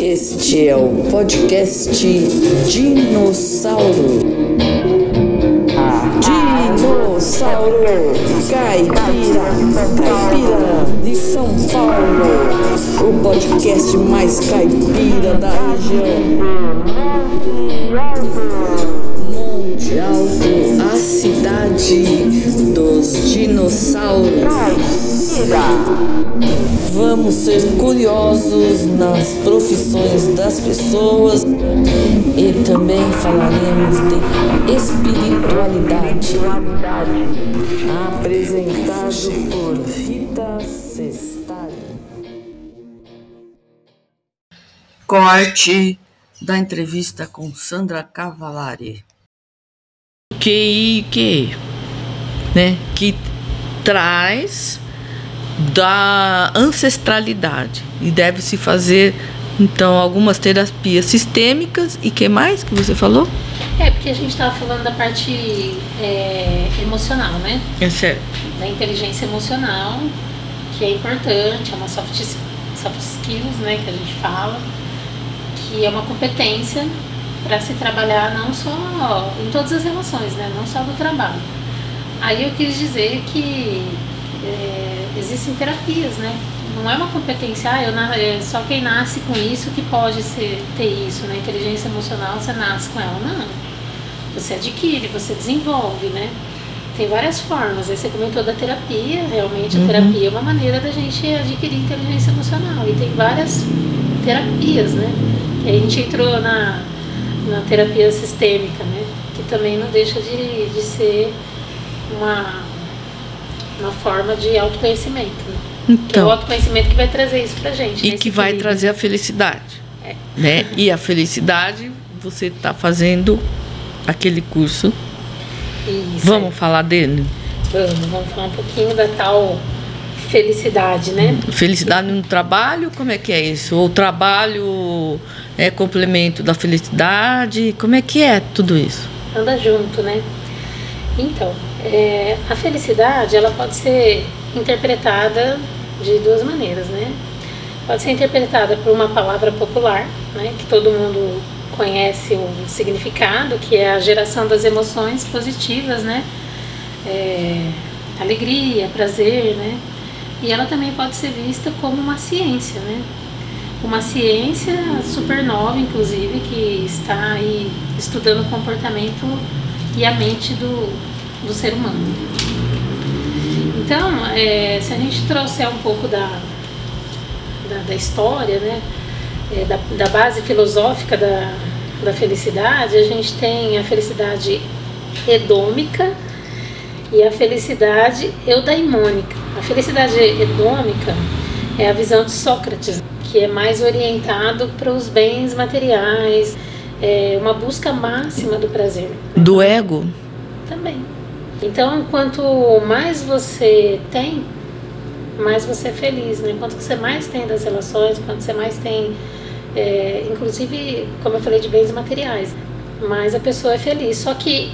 Este é o podcast Dinossauro. Dinossauro Caipira, Caipira de São Paulo. O podcast mais caipira da região. Cidade dos dinossauros. Vamos ser curiosos nas profissões das pessoas e também falaremos de espiritualidade. Apresentado por Rita Sestari. Corte da entrevista com Sandra Cavalari. Que que né que traz da ancestralidade e deve se fazer então algumas terapias sistêmicas e que mais que você falou É, porque a gente estava falando da parte é, emocional, né? é certo Da inteligência emocional, que é importante, é uma soft, soft skills, né? Que a gente fala, que é uma competência para se trabalhar não só em todas as relações, né? Não só do trabalho. Aí eu quis dizer que é, existem terapias, né? Não é uma competência, ah, eu é só quem nasce com isso que pode ser, ter isso, né? Inteligência emocional, você nasce com ela. Não. Você adquire, você desenvolve, né? Tem várias formas. Aí você comentou da terapia, realmente Uhum. a terapia é uma maneira da gente adquirir inteligência emocional. E tem várias terapias, né? E a gente entrou na, na terapia sistêmica, né? Que também não deixa de, de ser uma, uma forma de autoconhecimento. Né? Que é o então autoconhecimento que vai trazer isso pra gente. e né? que vai equilíbrio. trazer a felicidade É. né e a felicidade você está fazendo aquele curso Isso, vamos falar dele é. Vamos, vamos falar um pouquinho da tal felicidade, né? felicidade no trabalho como é que é isso o trabalho é complemento da felicidade como é que é tudo isso anda junto, né? Então, é, a felicidade ela pode ser interpretada de duas maneiras, né? Pode ser interpretada por uma palavra popular, né? Que todo mundo conhece o significado, que é a geração das emoções positivas, né? É, alegria, prazer, né? E ela também pode ser vista como uma ciência, né? Uma ciência super nova, inclusive, que está aí estudando o comportamento e a mente do, do ser humano. Então, é, se a gente trouxer um pouco da, da, da história, né, é, da, da base filosófica da, da felicidade, a gente tem a felicidade hedômica e a felicidade eudaimônica. A felicidade hedômica é a visão de Sócrates, que é mais orientado para os bens materiais, é uma busca máxima do prazer. do ego Também. Então, quanto mais você tem, mais você é feliz, né? Quanto você mais tem das relações, quanto você mais tem, é, inclusive, como eu falei, de bens materiais, mais a pessoa é feliz. Só que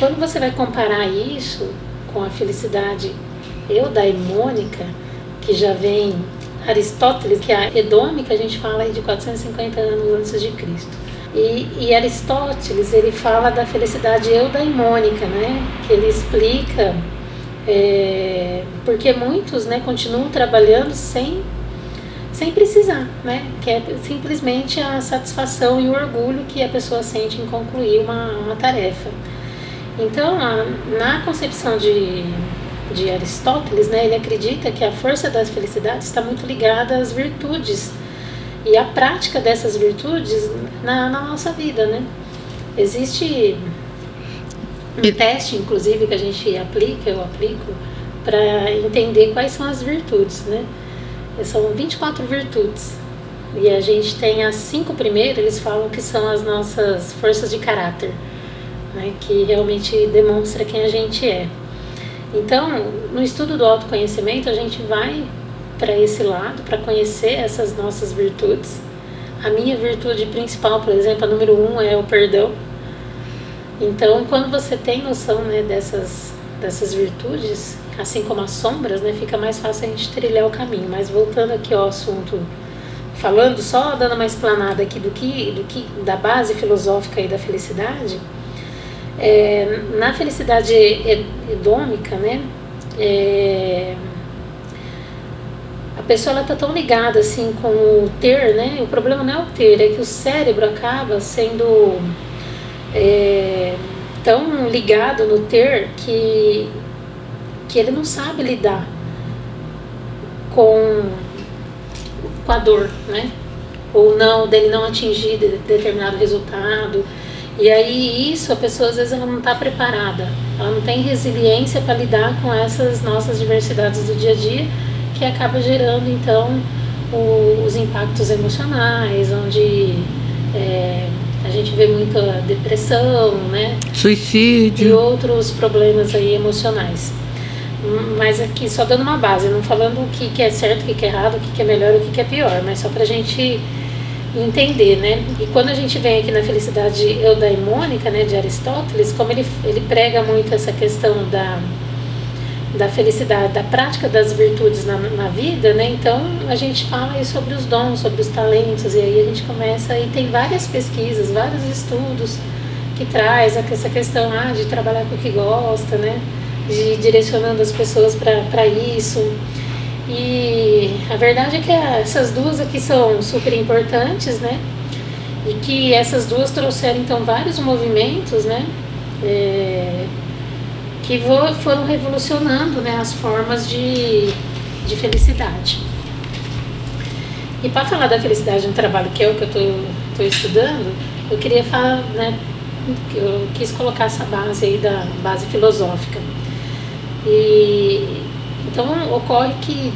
quando você vai comparar isso com a felicidade eudaimônica, que já vem Aristóteles, que é a hedômica, a gente fala de 450 anos antes de Cristo. E, e Aristóteles ele fala da felicidade eudaimônica, né? Que ele explica é, porque muitos, né, continuam trabalhando sem sem precisar, né? Que é simplesmente a satisfação e o orgulho que a pessoa sente em concluir uma, uma tarefa. Então, a, na concepção de, de Aristóteles, né, ele acredita que a força da felicidade está muito ligada às virtudes e à prática dessas virtudes na, na nossa vida, né? Existe um teste, inclusive, que a gente aplica, eu aplico, para entender quais são as virtudes, né? São 24 virtudes. E a gente tem as cinco primeiras, eles falam que são as nossas forças de caráter, né? Que realmente demonstra quem a gente é. Então, no estudo do autoconhecimento, a gente vai para esse lado, para conhecer essas nossas virtudes. A minha virtude principal, por exemplo, a número um é o perdão. Então, quando você tem noção né, dessas, dessas virtudes, assim como as sombras, né, fica mais fácil a gente trilhar o caminho. Mas voltando aqui ao assunto falando, só dando uma explanada aqui do que, do que da base filosófica aí da felicidade, é, na felicidade hedônica, né, é, a pessoa está tão ligada assim com o ter, né? O problema não é o ter, é que o cérebro acaba sendo é, tão ligado no ter que, que ele não sabe lidar com, com a dor, né? Ou não, dele não atingir de, determinado resultado. E aí isso a pessoa às vezes ela não está preparada, ela não tem resiliência para lidar com essas nossas diversidades do dia a dia, que acaba gerando então o, os impactos emocionais, onde é, a gente vê muita depressão, né? Suicídio. E outros problemas aí emocionais. Mas aqui só dando uma base, não falando o que, que é certo, o que, que é errado, o que, que é melhor, o que, que é pior, mas só pra gente entender, né? E quando a gente vem aqui na felicidade eudaimônica, né, de Aristóteles, como ele, ele prega muito essa questão da, da felicidade, da prática das virtudes na, na vida, né? Então a gente fala aí sobre os dons, sobre os talentos, e aí a gente começa, e tem várias pesquisas, vários estudos que traz essa questão ah, de trabalhar com o que gosta, né? de direcionando as pessoas para isso. E a verdade é que essas duas aqui são super importantes, né? E que essas duas trouxeram então vários movimentos, né? É, que foram revolucionando né, as formas de, de felicidade. E para falar da felicidade no trabalho, que é o que eu estou estudando, eu queria falar, né, eu quis colocar essa base aí da base filosófica. E então ocorre que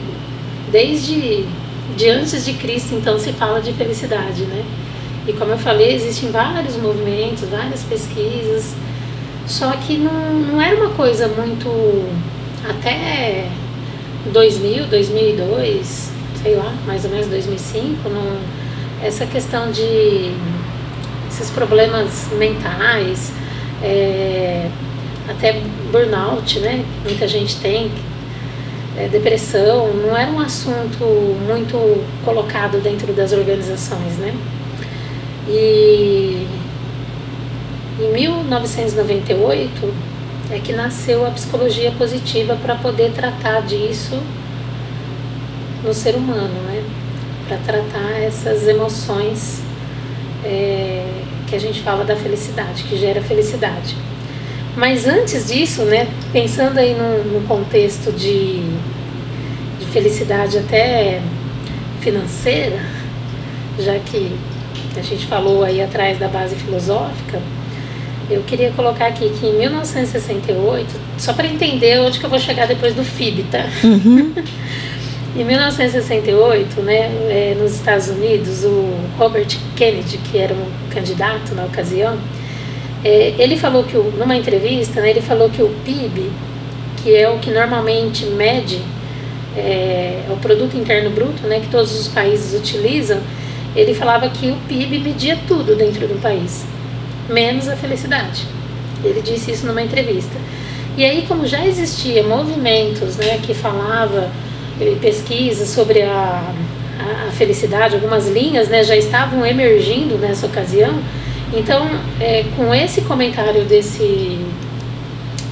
desde de antes de Cristo então se fala de felicidade, né? E como eu falei, existem vários movimentos, várias pesquisas, só que não, não era uma coisa muito até 2000, 2002, sei lá, mais ou menos 2005, não, essa questão de esses problemas mentais, é, até burnout, né? Muita gente tem, é, depressão, não era um assunto muito colocado dentro das organizações, né? E em 1998 é que nasceu a psicologia positiva para poder tratar disso no ser humano, né? Para tratar essas emoções é, que a gente fala da felicidade, que gera felicidade. Mas antes disso, né, pensando aí no, no contexto de, de felicidade até financeira, já que a gente falou aí atrás da base filosófica, eu queria colocar aqui que em 1968, só para entender onde que eu vou chegar depois do FIB, tá? Uhum. em 1968, né, é, nos Estados Unidos, o Robert Kennedy, que era um candidato na ocasião, é, ele falou que, o, numa entrevista, né, ele falou que o PIB, que é o que normalmente mede é, é, o produto interno bruto, né, que todos os países utilizam, ele falava que o PIB media tudo dentro do país, menos a felicidade. Ele disse isso numa entrevista. E aí, como já existia movimentos, né, que falava pesquisas sobre a, a felicidade, algumas linhas, né, já estavam emergindo nessa ocasião então, é, com esse comentário desse,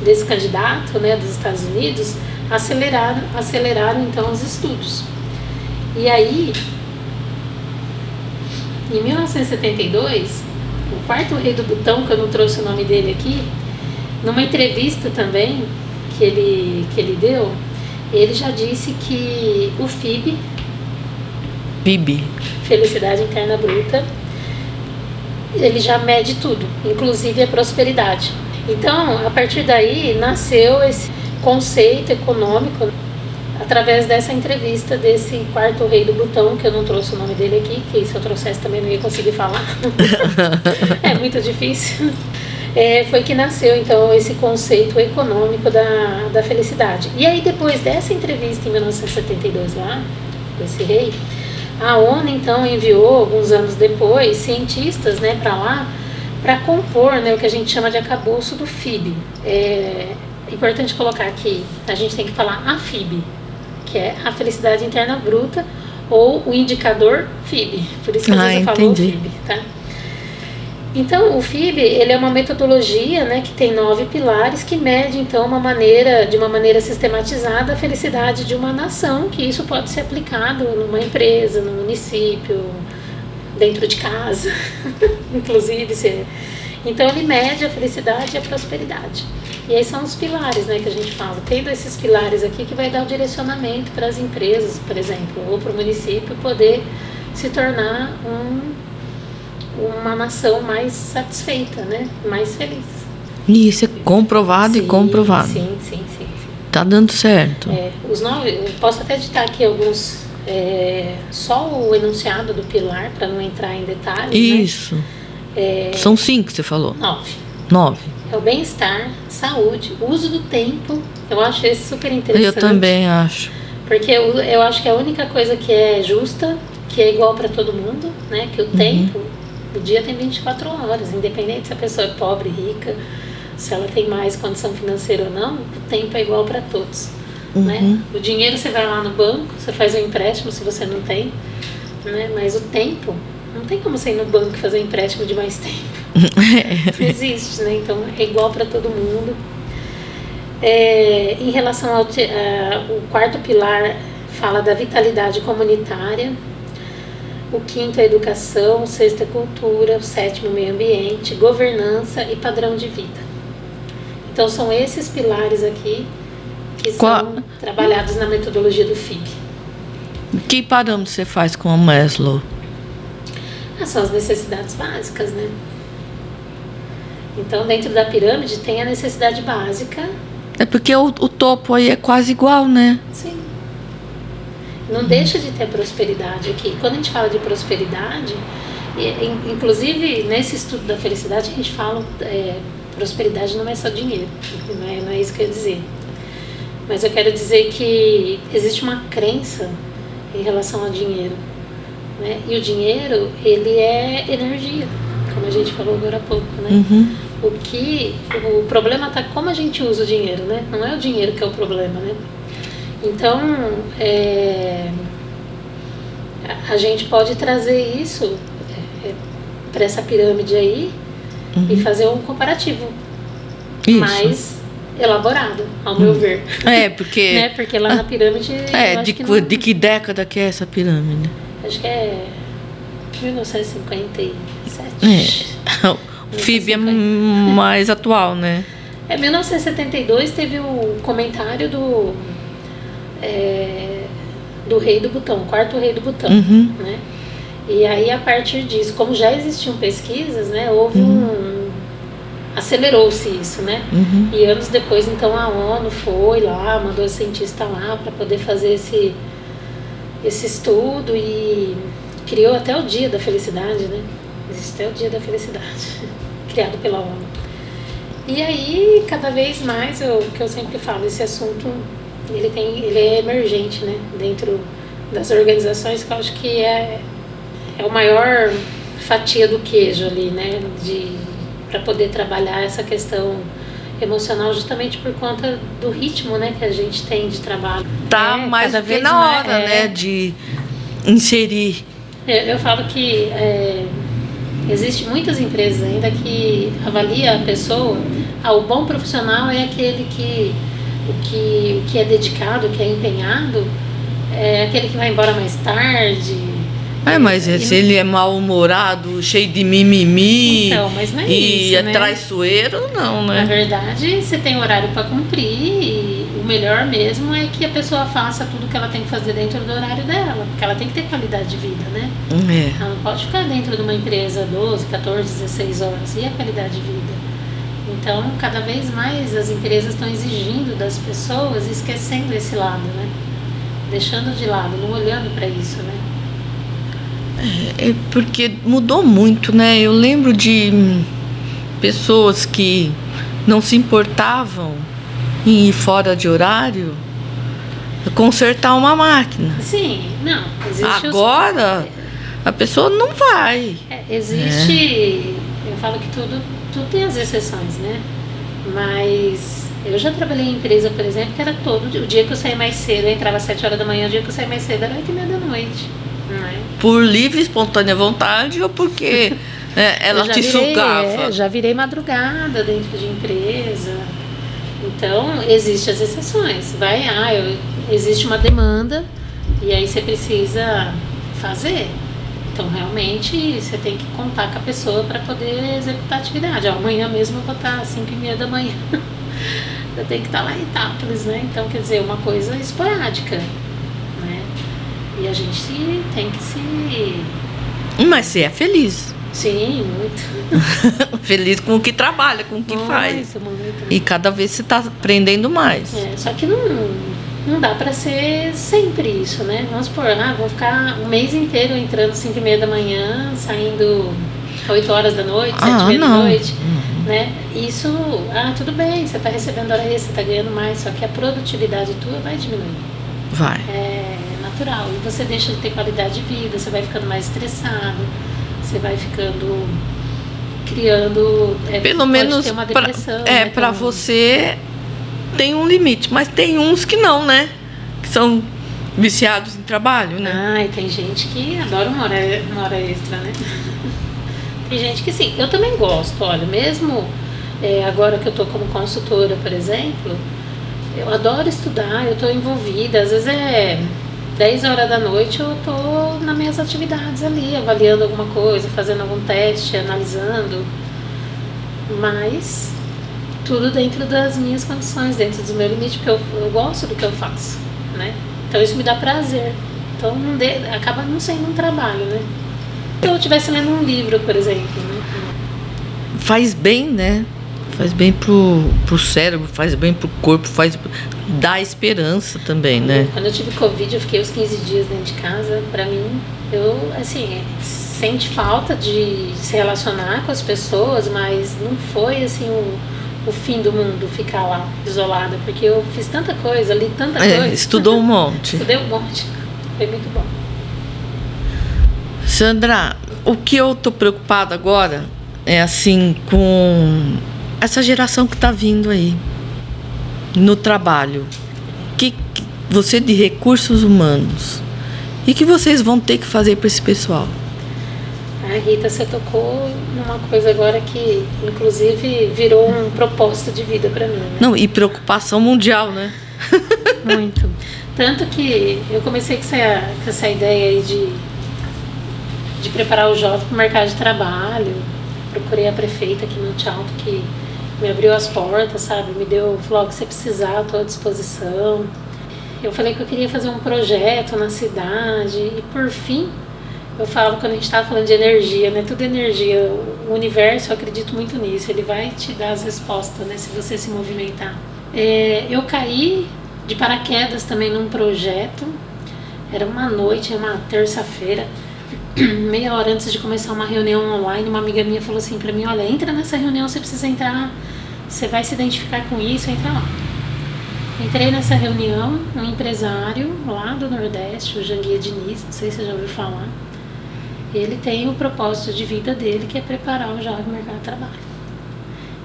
desse candidato né, dos Estados Unidos, aceleraram, aceleraram então os estudos. E aí, em 1972, o quarto rei do Butão, que eu não trouxe o nome dele aqui, numa entrevista também que ele, que ele deu, ele já disse que o FIB, PIB, Felicidade Interna Bruta, ele já mede tudo, inclusive a prosperidade. Então, a partir daí nasceu esse conceito econômico através dessa entrevista desse quarto rei do Butão, que eu não trouxe o nome dele aqui, que se eu trouxesse também não ia conseguir falar. é muito difícil. É, foi que nasceu então esse conceito econômico da, da felicidade. E aí depois dessa entrevista em 1972 lá, com esse rei, a ONU então enviou alguns anos depois cientistas, né, para lá para compor, né, o que a gente chama de acabouço do FIB. É importante colocar aqui, a gente tem que falar a FIB, que é a felicidade interna bruta, ou o indicador FIB. Por isso que às Ah, vezes eu falo o entendi. FIB, tá? Então, o FIB, ele é uma metodologia, né, que tem nove pilares que mede, então, uma maneira, de uma maneira sistematizada a felicidade de uma nação, que isso pode ser aplicado numa empresa, no município, dentro de casa, inclusive. Se... Então, ele mede a felicidade e a prosperidade. E aí são os pilares, né, que a gente fala. Tendo esses pilares aqui que vai dar o direcionamento para as empresas, por exemplo, ou para o município poder se tornar um uma nação mais satisfeita, né? Mais feliz. E isso é comprovado e Sim, comprovado. Sim, sim, sim. sim. Tá dando certo. É, os nove, eu posso até ditar aqui alguns, é, só o enunciado do pilar, para não entrar em detalhes. Isso. Né? São cinco que você falou. Nove. Nove. É o bem-estar, saúde, uso do tempo. Eu acho esse super interessante. Eu também acho. Porque eu, eu acho que é a única coisa que é justa, que é igual para todo mundo, né? Que o tempo, o dia tem 24 horas, independente se a pessoa é pobre, rica, se ela tem mais condição financeira ou não, o tempo é igual para todos. Né? O dinheiro você vai lá no banco, você faz um empréstimo se você não tem, né? mas o tempo, não tem como você ir no banco e fazer um empréstimo de mais tempo. Não existe, né? Então é igual para todo mundo. É, em relação ao a- o quarto pilar fala da vitalidade comunitária, o quinto é educação, o sexto é cultura, o sétimo meio ambiente, governança e padrão de vida. Então são esses pilares aqui que Qual- são trabalhados na metodologia do FIB. Que parâmetro você faz com a Maslow? Ah, são as necessidades básicas, né? Então dentro da pirâmide tem a necessidade básica É porque o, o topo aí é quase igual, né? Sim. Não deixa de ter prosperidade aqui. Quando a gente fala de prosperidade, in- inclusive nesse estudo da felicidade, a gente fala é, prosperidade não é só dinheiro. Não é, não é isso que eu ia dizer. Mas eu quero dizer que existe uma crença em relação ao dinheiro. Né? E o dinheiro, ele é energia, como a gente falou agora há pouco. Né? Uhum. O que o problema está como a gente usa o dinheiro, né? Não é o dinheiro que é o problema, né? Então, é, a- gente pode trazer isso para essa pirâmide aí e fazer um comparativo Isso. mais elaborado, ao meu ver. É, porque. Né? Porque lá na pirâmide. eu É, de, que não- de que década que é essa pirâmide? Acho que é 1957. É. O FIB é mais atual, né? É, 1972 teve o comentário do é, do rei do Butão, quarto rei do Butão, Uhum. né? E aí a partir disso, como já existiam pesquisas, né, houve um acelerou-se isso, né? Uhum. E anos depois, então a ONU foi lá, mandou cientista lá para poder fazer esse esse estudo e criou até o Dia da Felicidade, né? Existe até o Dia da Felicidade, criado pela ONU. E aí, cada vez mais, o que eu sempre falo, esse assunto, ele, tem, ele é emergente, né? Dentro das organizações, que eu acho que é, é o maior fatia do queijo ali, né? De, para poder trabalhar essa questão emocional justamente por conta do ritmo, né? Que a gente tem de trabalho. Tá É, mais vez na hora, é. né? De inserir. Eu, eu falo que é, existe muitas empresas ainda que avalia a pessoa. Ah, o bom profissional é aquele que o que, o que é dedicado, o que é empenhado, é aquele que vai embora mais tarde. É, mas E- se ele é mal-humorado, cheio de mimimi Então, mas não é e isso, é né? traiçoeiro, não, Na né? verdade, você tem horário para cumprir e o melhor mesmo é que a pessoa faça tudo que ela tem que fazer dentro do horário dela, porque ela tem que ter qualidade de vida, né? É. Ela não pode ficar dentro de uma empresa 12, 14, 16 horas. E a qualidade de vida? Então, cada vez mais as empresas estão exigindo das pessoas, esquecendo esse lado, né? Deixando de lado, não olhando para isso, né? É porque mudou muito, né? Eu lembro de pessoas que não se importavam em ir fora de horário consertar uma máquina. Sim, não. Existe os- Agora a pessoa não vai. É, existe, eu falo que tudo, tudo tem as exceções, né? Mas Eu já trabalhei em empresa, por exemplo, que era todo o dia que eu saía mais cedo, eu entrava às 7 horas da manhã, o dia que eu saía mais cedo era 8 e meia da noite. É? Por livre, espontânea vontade ou porque né, ela te virei, sugava? é, já virei madrugada dentro de empresa. Então, existem as exceções. Vai, ah, eu- existe uma demanda e aí você precisa fazer. Então, realmente, você tem que contar com a pessoa para poder executar a atividade. Amanhã mesmo eu vou estar às 5 e meia da manhã. eu tenho que estar lá em Itápolis, né? Então, quer dizer, uma coisa esporádica, né? E a gente tem que se... Mas você é feliz. Sim, muito. feliz com o que trabalha, com o que faz. Muito, muito. E cada vez você está aprendendo mais. É, só que não, não dá pra ser sempre isso, né? Vamos supor, ah, vou ficar um mês inteiro entrando às 5 e meia da manhã, saindo 8 horas da noite, 7 e Ah, meia da não. noite, né? Isso, ah, tudo bem, você tá recebendo hora extra, você tá ganhando mais, só que a produtividade tua vai diminuir. Vai. É natural. E você deixa de ter qualidade de vida, você vai ficando mais estressado, você vai ficando criando. é, Pelo menos ter uma pra, depressão. é, né, pra tem um- você tem um limite, mas tem uns que não, né? Que são viciados em trabalho, né? Ai, tem gente que adora uma hora, uma hora extra, né? Tem gente que sim. Eu também gosto, olha, mesmo é, agora que eu tô como consultora, por exemplo, eu adoro estudar, eu tô envolvida, às vezes é 10 horas da noite eu tô nas minhas atividades ali, avaliando alguma coisa, fazendo algum teste, analisando. Mas tudo dentro das minhas condições, dentro do meu limite, porque eu, eu gosto do que eu faço, né? Então isso me dá prazer. Então não de- acaba não sendo um trabalho, né? Se eu estivesse lendo um livro, por exemplo, né? Faz bem, né? Faz bem pro, pro cérebro, faz bem pro corpo, faz dá esperança também, né? Quando eu tive Covid, eu fiquei os 15 dias dentro de casa. Pra mim, eu, assim, sente falta de se relacionar com as pessoas, mas não foi, assim, o, o fim do mundo ficar lá, isolada, porque eu fiz tanta coisa, li tanta É, coisa. estudou um monte. Estudei um monte. Foi muito bom. Sandra, o que eu tô preocupada agora é assim com essa geração que tá vindo aí no trabalho. Que, que você de recursos humanos. E que vocês vão ter que fazer para esse pessoal? A Rita, você tocou numa coisa agora que, inclusive, virou um propósito de vida pra mim, né? Não, e preocupação mundial, né? Muito. Tanto que eu comecei com essa, com essa ideia aí de, de preparar o jovem para o mercado de trabalho. Procurei a prefeita aqui no Monte Alto que me abriu as portas, sabe? Me deu, falou, "Ó, que você precisar, estou à disposição. Eu falei que eu queria fazer um projeto na cidade e por fim, eu falo quando a gente estava falando de energia, né? Tudo é energia. O universo, eu acredito muito nisso. Ele vai te dar as respostas, né? Se você se movimentar. É, eu caí de paraquedas também num projeto. Era uma noite, uma terça-feira, meia hora antes de começar uma reunião online, uma amiga minha falou assim para mim: Olha, entra nessa reunião, você precisa entrar, você vai se identificar com isso, entra lá. Entrei nessa reunião, um empresário lá do Nordeste, o Janguia Diniz, não sei se você já ouviu falar. Ele tem o propósito de vida dele que é preparar o jovem no mercado de trabalho.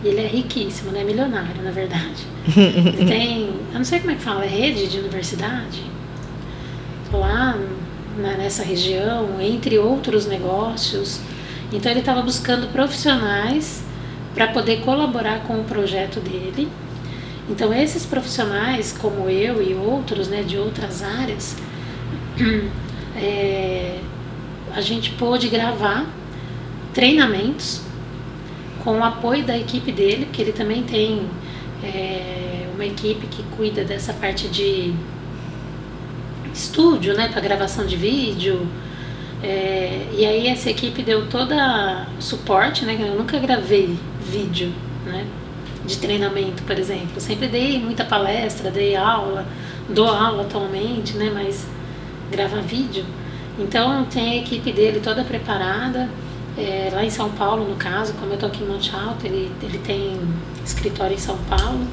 E ele é riquíssimo, né? Milionário, na verdade. Ele tem, eu não sei como é que fala, é rede de universidade? Lá na- nessa região, entre outros negócios. Então ele estava buscando profissionais para poder colaborar com o projeto dele. Então esses profissionais, como eu e outros, né, de outras áreas, é, a gente pôde gravar treinamentos com o apoio da equipe dele, porque ele também tem é, uma equipe que cuida dessa parte de estúdio, né, para gravação de vídeo. É, e aí essa equipe deu toda suporte, né? que Eu nunca gravei vídeo, né? De treinamento, por exemplo. Sempre dei muita palestra, dei aula, dou aula atualmente, né? Mas gravar vídeo. Então tem a equipe dele toda preparada. É, lá em São Paulo, no caso, como eu tô aqui em Monte Alto, ele, ele tem escritório em São Paulo.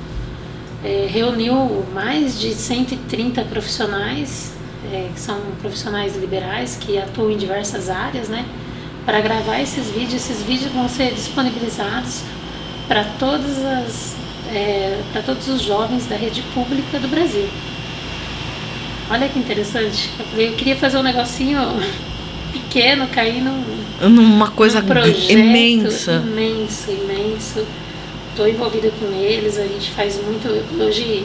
É, reuniu mais de 130 profissionais, é, que são profissionais liberais que atuam em diversas áreas, né? Para gravar esses vídeos. Esses vídeos vão ser disponibilizados para todas as é, para todos os jovens da rede pública do Brasil. Olha que interessante. Eu, falei, eu queria fazer um negocinho pequeno, cair num, numa coisa num projeto imensa. Imenso, imenso. Estou envolvida com eles, a gente faz muito. Hoje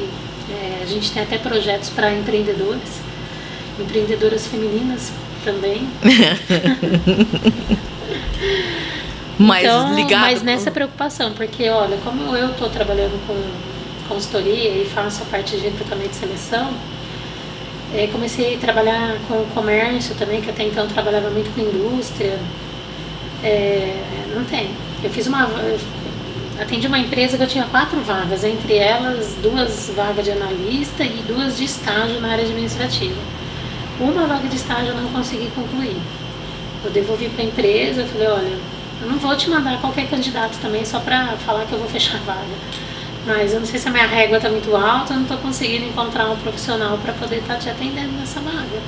é, a gente tem até projetos para empreendedores, empreendedoras femininas também. mas então, ligado. Mas nessa preocupação, porque olha, como eu estou trabalhando com consultoria e faço a parte de recrutamento e seleção, é, comecei a trabalhar com comércio também, que até então trabalhava muito com indústria. É, não tem. Eu fiz uma. Atendi uma empresa que eu tinha quatro vagas, entre elas duas vagas de analista e duas de estágio na área administrativa. Uma vaga de estágio eu não consegui concluir. Eu devolvi para a empresa, falei, olha, eu não vou te mandar qualquer candidato também só para falar que eu vou fechar a vaga. Mas eu não sei se a minha régua está muito alta, eu não estou conseguindo encontrar um profissional para poder estar tá te atendendo nessa vaga.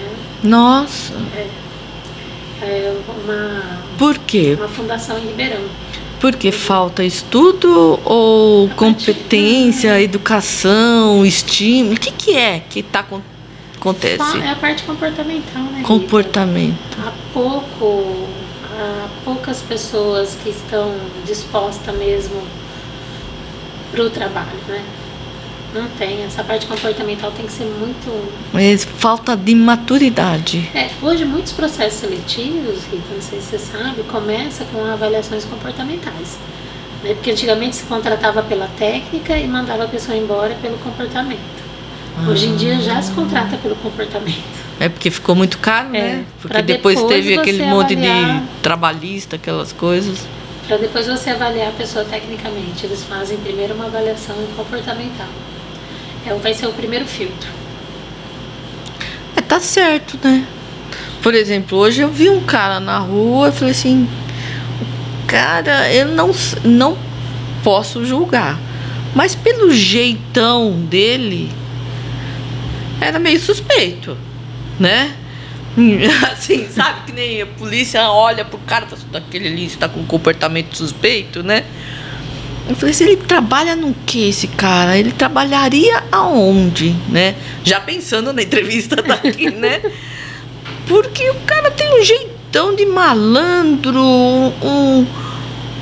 É. Nossa! É, é uma, Por quê? Uma fundação em Ribeirão. Porque falta estudo ou a competência, de... educação, estímulo? O que, que é que está acontece? É a parte comportamental, né? Comportamento. Rita? Há pouco, há poucas pessoas que estão dispostas mesmo para o trabalho, né? Não tem, essa parte comportamental tem que ser muito. Mas falta de maturidade. É, hoje muitos processos seletivos, Rita, não sei se você sabe, começa com avaliações comportamentais. Né? Porque antigamente se contratava pela técnica e mandava a pessoa embora pelo comportamento. Ah. Hoje em dia já se contrata pelo comportamento. É porque ficou muito caro, é, né? Porque depois, depois teve aquele monte de trabalhista, aquelas coisas para depois você avaliar a pessoa tecnicamente. Eles fazem primeiro uma avaliação comportamental. É, vai ser o primeiro filtro. É, tá certo, né? Por exemplo, hoje eu vi um cara na rua e falei assim, cara, eu não, não posso julgar. Mas pelo jeitão dele, era meio suspeito, né? assim, sabe? Que nem a polícia olha pro cara, tá, daquele ali está com comportamento suspeito, né? Eu falei assim, ele trabalha no que esse cara? Ele trabalharia aonde, né? Já pensando na entrevista daqui, né? Porque o cara tem um jeitão de malandro, um,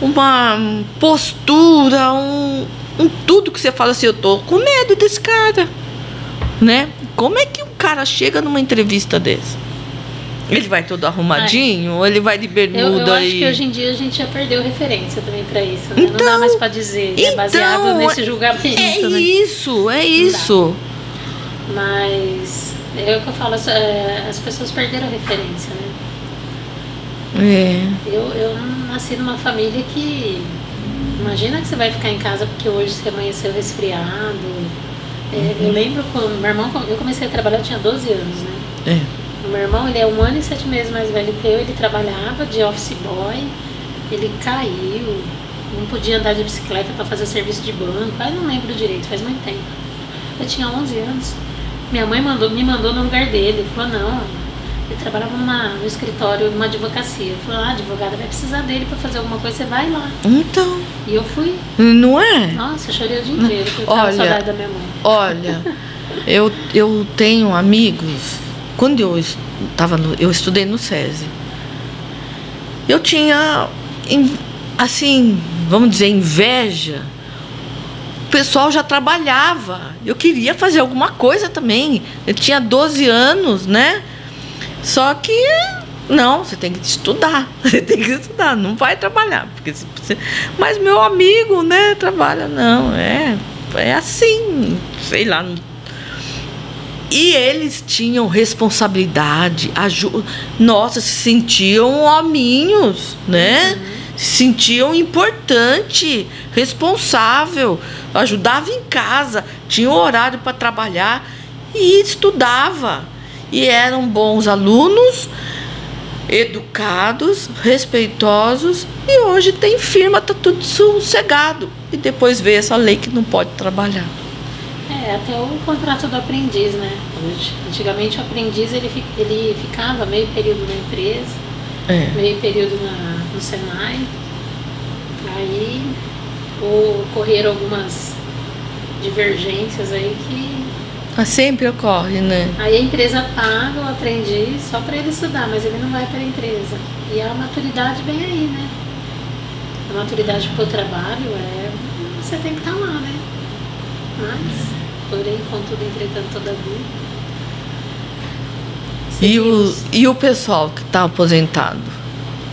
uma postura, um, um tudo que você fala assim, eu tô com medo desse cara, né? Como é que um cara chega numa entrevista dessa? Ele vai todo arrumadinho Ai. ou ele vai de bermuda eu, eu acho e... que hoje em dia a gente já perdeu referência também para isso, né? Então, não dá então, mais para dizer, é então, é baseado nesse julgamento, É né? isso, é isso. Mas é o que eu falo, as, é, as pessoas perderam a referência, né? É. Eu, eu nasci numa família que imagina que você vai ficar em casa porque hoje você amanheceu resfriado. É, uhum. Eu lembro quando meu irmão, eu comecei a trabalhar, eu tinha 12 anos, né? É. O meu irmão, ele é um ano e sete meses mais velho que eu, ele trabalhava de office boy, ele caiu, não podia andar de bicicleta para fazer serviço de banco, aí não lembro direito, faz muito tempo. Eu tinha 11 anos. Minha mãe mandou, me mandou no lugar dele, falou, não, ele trabalhava numa, no escritório, numa advocacia. Falou, ah, a advogada vai precisar dele para fazer alguma coisa, você vai lá. Então. E eu fui. Não é? Nossa, eu chorei o dia inteiro, porque eu olha, saudade da minha mãe. Olha, eu, eu tenho amigos quando eu estava eu estudei no SESI, eu tinha assim, vamos dizer, inveja. O pessoal já trabalhava. Eu queria fazer alguma coisa também. Eu tinha 12 anos, né? Só que não, você tem que estudar. Você tem que estudar, não vai trabalhar. Porque você... Mas meu amigo, né, trabalha. Não, é, é assim. Sei lá, não e eles tinham responsabilidade, aju nossa, se sentiam hominhos, né? Uhum. Se sentiam importante, responsável, ajudava em casa, tinha horário para trabalhar e estudava. E eram bons alunos, educados, respeitosos, e hoje tem firma, tá tudo sossegado. E depois veio essa lei que não pode trabalhar. É, até o contrato do aprendiz, né? Antigamente o aprendiz ele, ele ficava meio período na empresa, é. meio período na, no Senai. Aí ocorreram algumas divergências aí que Ah, sempre ocorre, né? aí a empresa paga o aprendiz só para ele estudar, mas ele não vai para a empresa. E a maturidade vem aí, né? A maturidade para o trabalho é você tem que estar lá, né? Mas, porém, contudo, entretanto, todavia. E o, e o pessoal que está aposentado?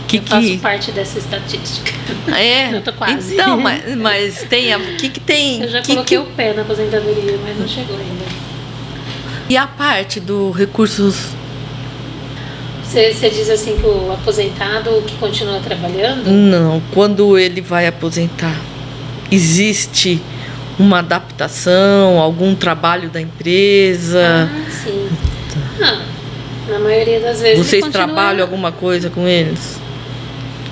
Que, Eu faço que... parte dessa estatística. É, Eu tô quase. então, mas, mas tem o que que tem? Eu já que, coloquei que- o pé na aposentadoria, mas não chegou ainda. E a parte do recursos Você, você diz assim que o aposentado que continua trabalhando, Não, quando ele vai aposentar, existe uma adaptação, algum trabalho da empresa? ah, sim. Ah, na maioria das vezes. Vocês trabalham alguma coisa com eles?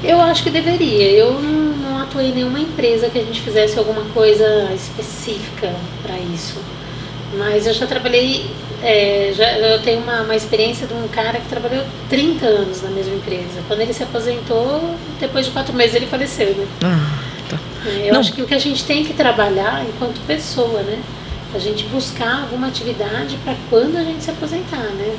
Eu acho que deveria. Eu não, não atuei em nenhuma empresa que a gente fizesse alguma coisa específica para isso. Mas eu já trabalhei, é, já, eu tenho uma, uma experiência de um cara que trabalhou 30 anos na mesma empresa. Quando ele se aposentou, depois de quatro meses ele faleceu, né? Ah, Eu Não. acho que o que a gente tem que trabalhar enquanto pessoa, né? A gente buscar alguma atividade para quando a gente se aposentar, né?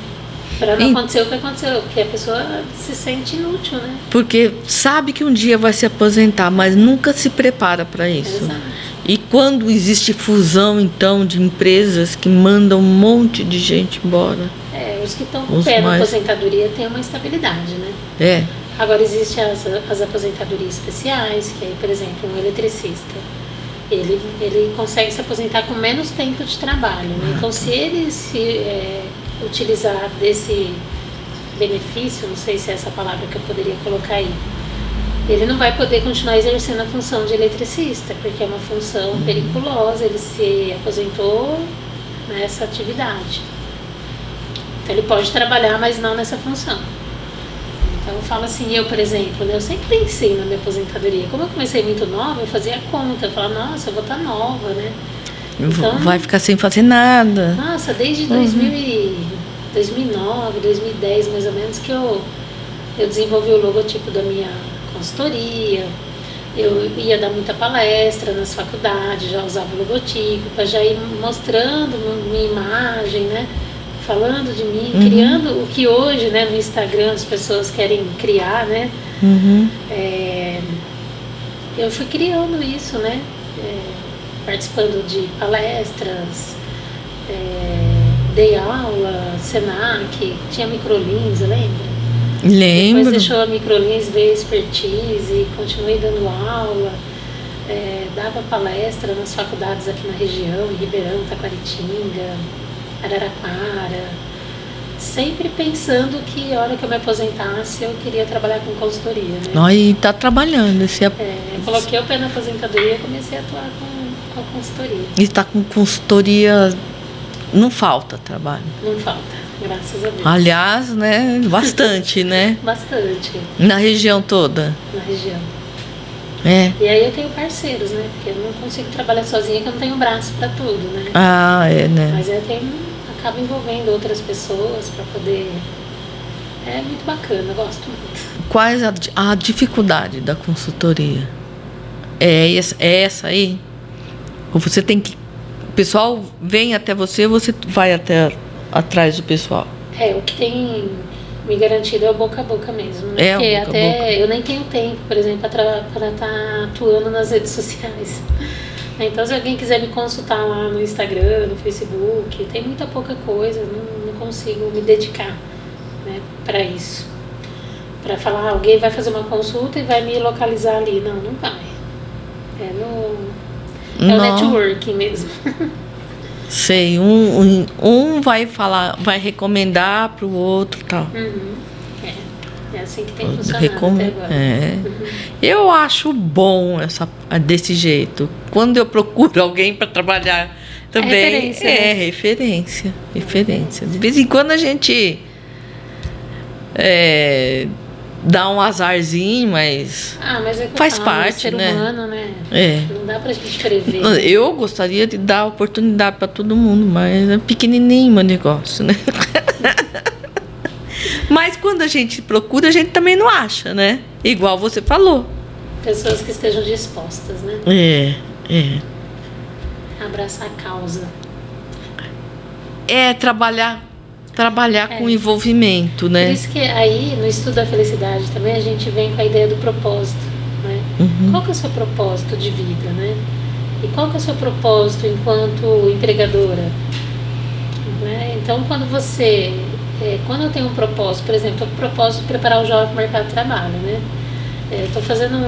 Para não E- acontecer o que aconteceu, porque a pessoa se sente inútil, né? Porque sabe que um dia vai se aposentar, mas nunca se prepara para isso. Exato. E quando existe fusão, então, de empresas que mandam um monte de gente embora? É, os que estão com pé na aposentadoria têm uma estabilidade, né? É. Agora existem as, as aposentadorias especiais, que aí, por exemplo, um eletricista. Ele, ele consegue se aposentar com menos tempo de trabalho. Né? Então, se ele se é, utilizar desse benefício, não sei se é essa palavra que eu poderia colocar aí, ele não vai poder continuar exercendo a função de eletricista, porque é uma função periculosa, ele se aposentou nessa atividade. Então ele pode trabalhar, mas não nessa função. Então eu falo assim, eu, por exemplo, né, eu sempre pensei na minha aposentadoria. Como eu comecei muito nova, eu fazia conta, eu falava, nossa, eu vou estar nova, né? Então- vai ficar sem fazer nada. Nossa, desde 2000 e 2009, 2010 mais ou menos que eu, eu desenvolvi o logotipo da minha consultoria. Eu ia dar muita palestra nas faculdades, já usava o logotipo, para já ir mostrando minha imagem, né? Falando de mim, criando o que hoje, né, no Instagram as pessoas querem criar, né? Uhum. É, eu fui criando isso, né? É, participando de palestras, é, dei aula, Senac, tinha microlins, lembra? Lembro. Depois deixou a microlins ver expertise continuei dando aula, é, dava palestra nas faculdades aqui na região, em Ribeirão, Taquaritinga, Araraquara, sempre pensando que a hora que eu me aposentasse eu queria trabalhar com consultoria, né? Ó, e tá trabalhando. Esse, É, eu coloquei o pé na aposentadoria e comecei a atuar com, com a consultoria. e tá com consultoria. Não falta trabalho. Não falta, graças a Deus. Aliás, né? Bastante, né? Bastante Na região toda. na região. É. E aí eu tenho parceiros, né? Porque eu não consigo trabalhar sozinha, que eu não tenho braço para tudo, né? Ah, é, né? Mas eu tenho, acabo envolvendo outras pessoas para poder. É muito bacana, eu gosto muito. Quais a, a dificuldade da consultoria? É essa, é essa aí? Ou você tem que. O pessoal vem até você, você vai até atrás do pessoal. É, o que tem me garantido é o boca a boca mesmo. Né? É, Porque boca até boca. eu nem tenho tempo, por exemplo, para estar atuando nas redes sociais. Então, se alguém quiser me consultar lá no Instagram, no Facebook, tem muita pouca coisa, não, não consigo me dedicar né, para isso. Para falar, ah, alguém vai fazer uma consulta e vai me localizar ali. Não, não vai. É no. É o networking mesmo. Sei, um, um, um vai falar, vai recomendar para o outro e tal. Uhum. É, é assim que tem funcionado Recom- até agora. é. Eu acho bom essa desse jeito. Quando eu procuro alguém para trabalhar também referência, é né? referência, referência. De vez em quando a gente é, dá um azarzinho, mas Ah, mas é Faz parte, ser né? humano, né? é. Não dá pra gente prever. Eu gostaria de dar oportunidade para todo mundo, mas é pequenininho meu negócio, né? mas quando a gente procura, a gente também não acha, né? Igual você falou. pessoas que estejam dispostas, né? É, é. Abraçar a causa. É trabalhar, trabalhar É. com envolvimento, Por né? isso que aí, no estudo da felicidade também, a gente vem com a ideia do propósito, né? Uhum. Qual que é o seu propósito de vida, né? E qual que é o seu propósito enquanto empregadora? Né? Então, quando você... é, quando eu tenho um propósito, por exemplo, estou com o propósito de preparar o jovem para o mercado de trabalho, né? Estou fazendo um,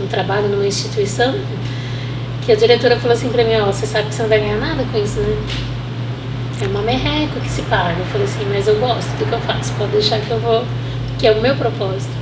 um, um trabalho numa instituição que a diretora falou assim para mim, ó, você sabe que você não vai ganhar nada com isso, né? É uma merreca que se paga. Eu falei assim, mas eu gosto do que eu faço, pode deixar que eu vou, que é o meu propósito.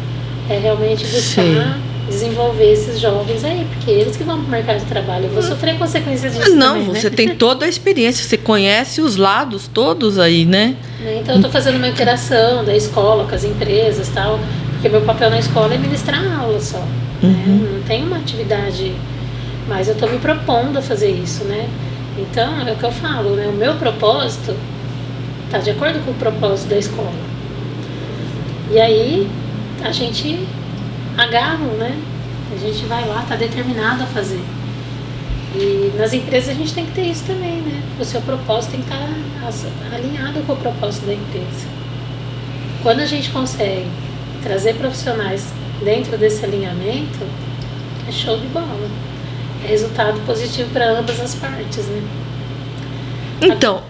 É realmente buscar Sim. desenvolver esses jovens aí, porque eles que vão pro mercado de trabalho. Eu vou sofrer consequências disso Não, também, você né? tem toda a experiência, você conhece os lados todos aí, né? Né? Então eu estou fazendo uma interação da escola com as empresas e tal, porque meu papel na escola é ministrar aula só. Né? Não tem uma atividade, mas eu estou me propondo a fazer isso, né? Então é o que eu falo, né? O meu propósito está de acordo com o propósito da escola. E aí a gente agarra, né? A gente vai lá, está determinado a fazer. E nas empresas a gente tem que ter isso também, né? O seu propósito tem que estar as- alinhado com o propósito da empresa. Quando a gente consegue trazer profissionais dentro desse alinhamento, é show de bola. Resultado positivo para ambas as partes, né? Então,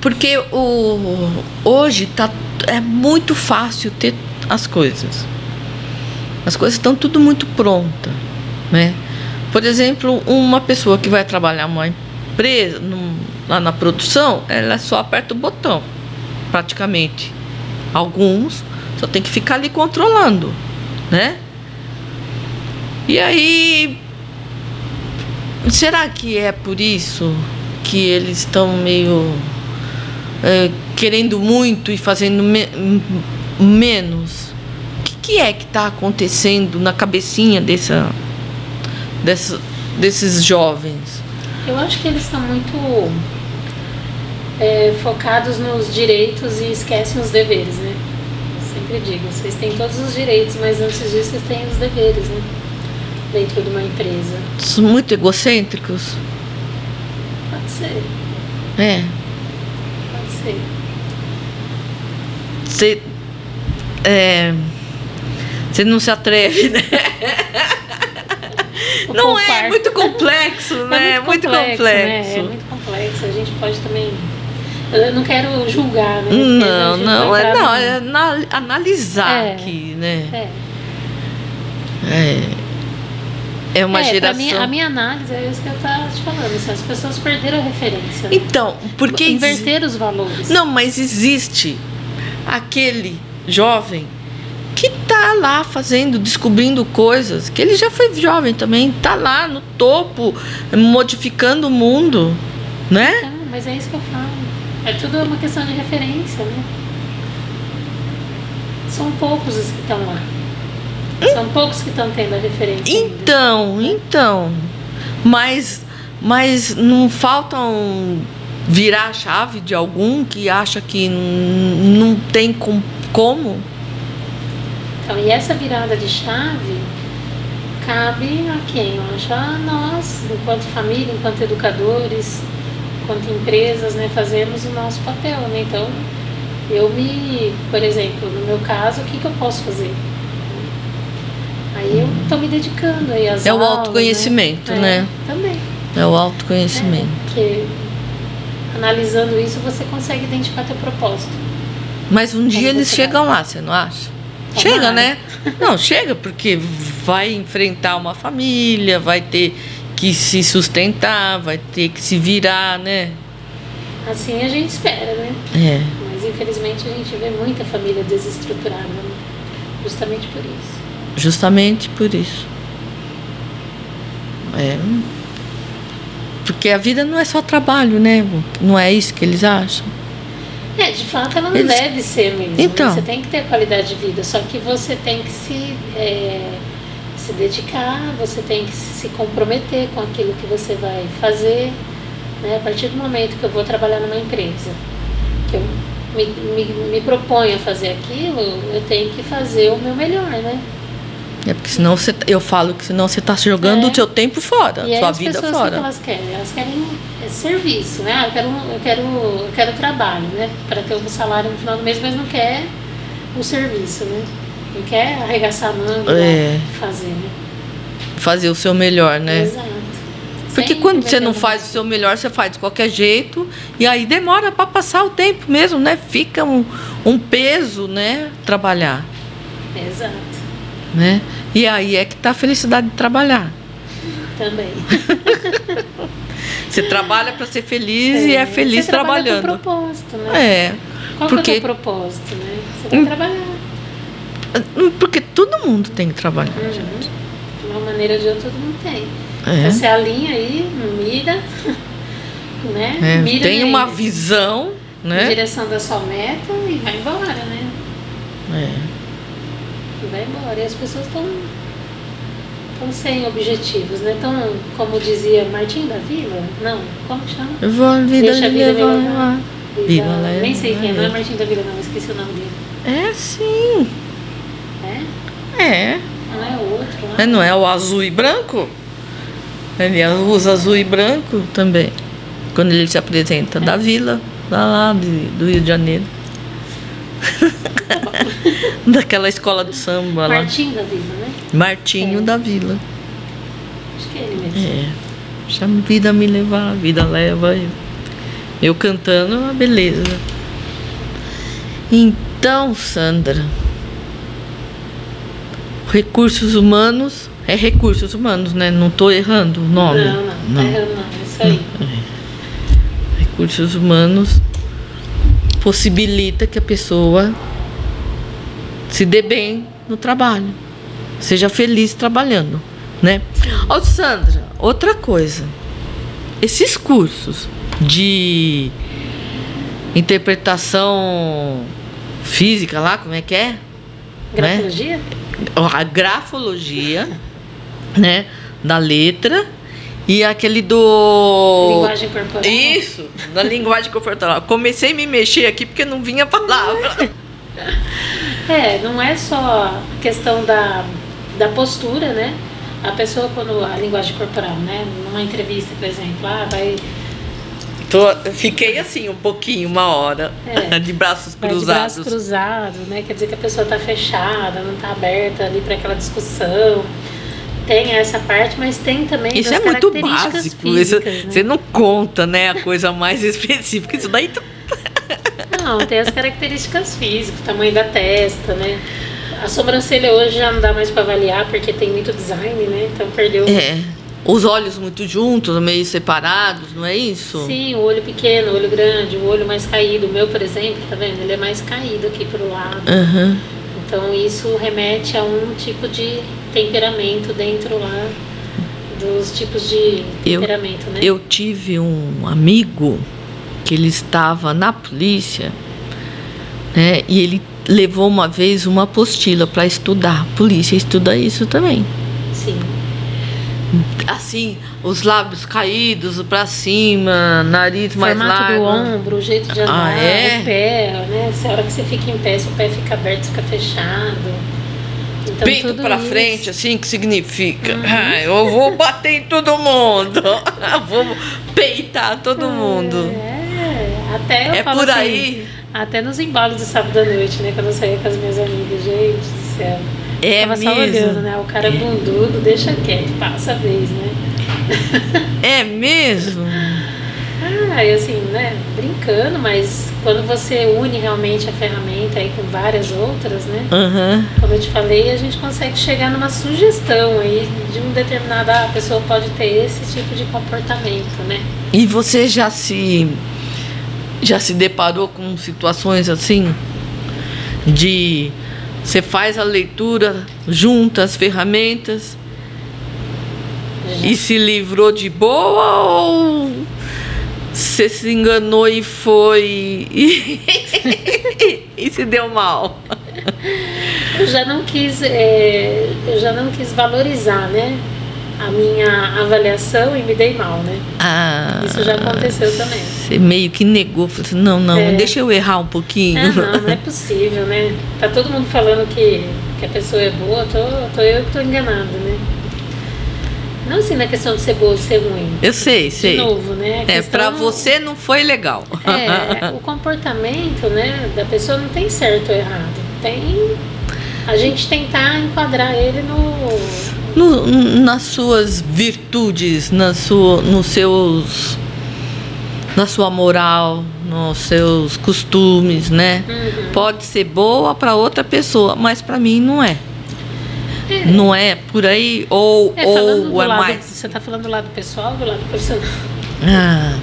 porque o, hoje tá, é muito fácil ter as coisas. As coisas estão tudo muito pronta, né? Por exemplo, uma pessoa que vai trabalhar numa empresa, num- lá na produção, ela só aperta o botão, praticamente. Alguns só tem que ficar ali controlando, né? E aí, será que é por isso que eles estão meio é, querendo muito e fazendo me- menos? O que, que é que está acontecendo na cabecinha dessa, dessa, desses jovens? Eu acho que eles estão muito é, focados nos direitos e esquecem os deveres, né? Sempre digo, vocês têm todos os direitos, mas antes disso vocês têm os deveres, né? Dentro de uma empresa. Muito egocêntricos? Pode ser, É. pode ser. Você é, você não se atreve, né? O Não é poupar- muito complexo, né? É muito complexo, né? É complexo. muito complexo. A gente pode também. Eu não quero julgar, né? Não, não, é, não, é ana- analisar É. aqui, né? É. É, é uma é, geração. mim, a minha análise é isso que eu estava te falando. assim, as pessoas perderam a referência. Então, porque Inverter os valores. Não, mas existe aquele jovem que tá lá fazendo, descobrindo coisas, que ele já foi jovem também, tá lá no topo, modificando o mundo, né? Então, mas é isso que eu falo. É tudo uma questão de referência, né? São poucos os que estão lá. São poucos que estão tendo a referência. ainda. Então, então, mas mas não faltam virar a chave de algum que acha que não tem com- como? Então, e essa virada de chave cabe a quem? Eu acho a nós, enquanto família, enquanto educadores, enquanto empresas, né, fazemos o nosso papel, né? Então, eu me, por exemplo, no meu caso, o que, que eu posso fazer? Eu estou me dedicando aí às É o aulas, autoconhecimento, É, né? Também. É o É, autoconhecimento. porque analisando isso, você consegue identificar teu propósito. Mas um dia eles chegam lá, você não acha? Tomara. Chega, né? Não, chega, porque vai enfrentar uma família, vai ter que se sustentar, vai ter que se virar, né? Assim a gente espera, né? É. Mas infelizmente a gente vê muita família desestruturada, né? justamente por isso. Justamente por isso. É. Porque a vida não é só trabalho, né? Não é isso que eles acham. É, de fato ela não Eles- deve ser mesmo. Então. Você tem que ter qualidade de vida, só que você tem que se, é, se dedicar, você tem que se comprometer com aquilo que você vai fazer. Né? A partir do momento que eu vou trabalhar numa empresa, que eu me, me, me proponho a fazer aquilo, eu tenho que fazer o meu melhor, né? É porque senão você, eu falo que senão você está jogando É. o seu tempo fora, E sua vida pessoas, fora. que elas querem? Elas querem é, serviço, né? Eu quero, eu quero, eu quero trabalho, né? Para ter um salário no final do mês, mas não quer o serviço, né? Não quer arregaçar a manga É. fazer, né? Fazer o seu melhor, né? Exato. Porque Sempre quando você não faz o seu melhor, você faz de qualquer jeito. E aí demora para passar o tempo mesmo, né? Fica um, um peso, né? Trabalhar, Exato. Né? E aí é que tá a felicidade de trabalhar. Também. Você trabalha para ser feliz e é feliz Você trabalha trabalhando. Com propósito, né? É. Qual que é porque- o propósito, né? Você vai Hum. trabalhar. Hum, Porque todo mundo tem que trabalhar. Uhum. De uma maneira ou de outra, todo mundo tem. É. Então você alinha aí, mira, né? É, Mira tem uma visão, né? direção da sua meta e vai embora, né? É. E vai embora. E as pessoas estão estão sem objetivos, né? Então, como dizia Martim da Vila, não, como chama? Eu vou vida Deixa a vida levar. Vida leva Nem sei quem é, não é eu. Martim da Vila, não, esqueci o nome dele. É sim. É? É. Não é o outro lá? É, Não é o azul e branco? Ele usa azul e branco também. Quando ele se apresenta É. da vila, lá, lá do Rio de Janeiro. Daquela escola de samba lá. Martim da Vila, né? Martinho É. da Vila. Acho que é ele mesmo. É. Deixa a vida me levar, a vida leva eu. Eu cantando, uma beleza. Então, Sandra, recursos humanos é recursos humanos, né? Não tô errando o nome. Não, não, tá errando não, é isso aí. Recursos humanos possibilita que a pessoa se dê bem no trabalho, seja feliz trabalhando, né? Ó, Sandra, outra coisa. Esses cursos de interpretação física lá, como é que é? Grafologia? Ó, A grafologia, né, da letra e aquele do Linguagem corporal. isso, da linguagem corporal. Comecei a me mexer aqui porque não vinha palavra. É, não é só a questão da, da postura, né? A pessoa quando a linguagem corporal, né? Numa entrevista, por exemplo, ah, vai, Tô- fiquei assim um pouquinho, uma hora, É. de braços vai de cruzados. braço cruzado, né? Quer dizer que a pessoa está fechada, não está aberta ali para aquela discussão. Tem essa parte, mas tem também Isso é muito básico. Isso, físicas, né? Você não conta, né, a coisa mais específica. Isso daí tu- Não, tem as características físicas, o tamanho da testa, né? A sobrancelha hoje já não dá mais para avaliar porque tem muito design, né? Então perdeu. é. Os olhos muito juntos, meio separados, não é isso? Sim, o olho pequeno, o olho grande, o olho mais caído. O meu, por exemplo, tá vendo? Ele é mais caído aqui pro lado. Aham. Então isso remete a um tipo de temperamento dentro lá dos tipos de Eu- temperamento, né? Eu tive um amigo que ele estava na polícia, né? E ele levou uma vez uma apostila para estudar. A polícia estuda isso também. Sim. Assim, os lábios caídos para cima, nariz mais formato largo. do ombro, o jeito de andar, Ah, é? o pé, né? Se a hora que você fica em pé, seu pé fica aberto, fica fechado. Então, Peito para frente, assim, que significa? Ah, eu vou bater em todo mundo. vou peitar todo mundo. É, até eu É por assim, aí. Até nos embalos de sábado à noite, né? Quando eu saía com as minhas amigas, gente do céu. É Tava só mesmo? olhando, né? O cara É. bundudo, deixa quieto, passa a vez, né? É mesmo? Ah, e assim, né? Brincando, mas quando você une realmente a ferramenta aí com várias outras, né? Aham. Como eu te falei, a gente consegue chegar numa sugestão aí de um determinado, ah, a pessoa pode ter esse tipo de comportamento, né? E você já se já se deparou com situações assim de você faz a leitura junta as ferramentas Já- e se livrou de boa ou você se enganou e foi e, se deu mal? Eu já não quis, é, eu já não quis valorizar, né? A minha avaliação e me dei mal, né? Ah, Isso já aconteceu também. Você meio que negou, falou assim, não, não, É. deixa eu errar um pouquinho. Ah, não, não é possível, né? Tá todo mundo falando que, que a pessoa é boa, tô, tô eu que tô enganado, né? Não assim na questão de ser boa ou ser ruim. Eu sei, sei. De novo, né? A É, questão- pra você não foi legal. É, o comportamento, né, da pessoa não tem certo ou errado. Tem a gente tentar enquadrar ele no No- nas suas virtudes, na sua, nos seus, na sua moral, nos seus costumes, né? Uhum. Pode ser boa para outra pessoa, mas para mim não é. É. Não é por aí ou É, ou é lado, mais. Você tá falando do lado pessoal, do lado profissional, Ah,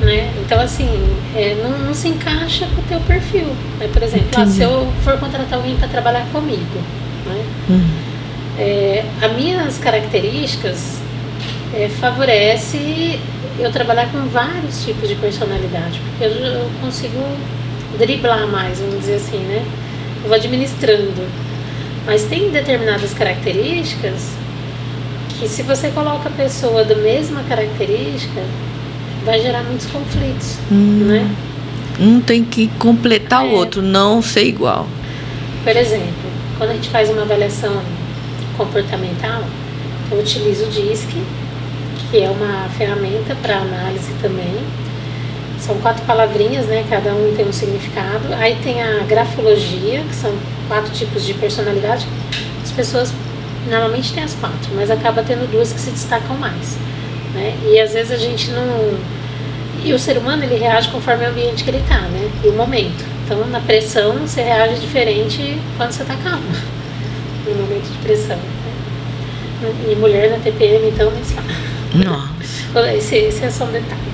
né? Então, assim, é, não, não se encaixa com o teu perfil. Né? Por exemplo, ah, se eu for contratar alguém para trabalhar comigo, né? hum, É, as minhas características é, favorece eu trabalhar com vários tipos de personalidade, porque eu, eu consigo driblar mais, vamos dizer assim, né? Eu vou administrando. Mas tem determinadas características que se você coloca a pessoa da mesma característica, vai gerar muitos conflitos, Hum. né? um tem que completar o É. outro, não ser igual. Por exemplo, quando a gente faz uma avaliação comportamental, eu utilizo o DISC, que é uma ferramenta para análise também. São quatro palavrinhas, né? Cada um tem um significado. Aí tem a grafologia, que são quatro tipos de personalidade. As pessoas normalmente têm as quatro, mas acaba tendo duas que se destacam mais. Né? E às vezes a gente não. E o ser humano ele reage conforme o ambiente que ele está, né? E o momento. Então na pressão você reage diferente quando você está calma. No momento de pressão. Né? E mulher na TPM, então nem se fala. Nossa. Esse, esse é só um detalhe.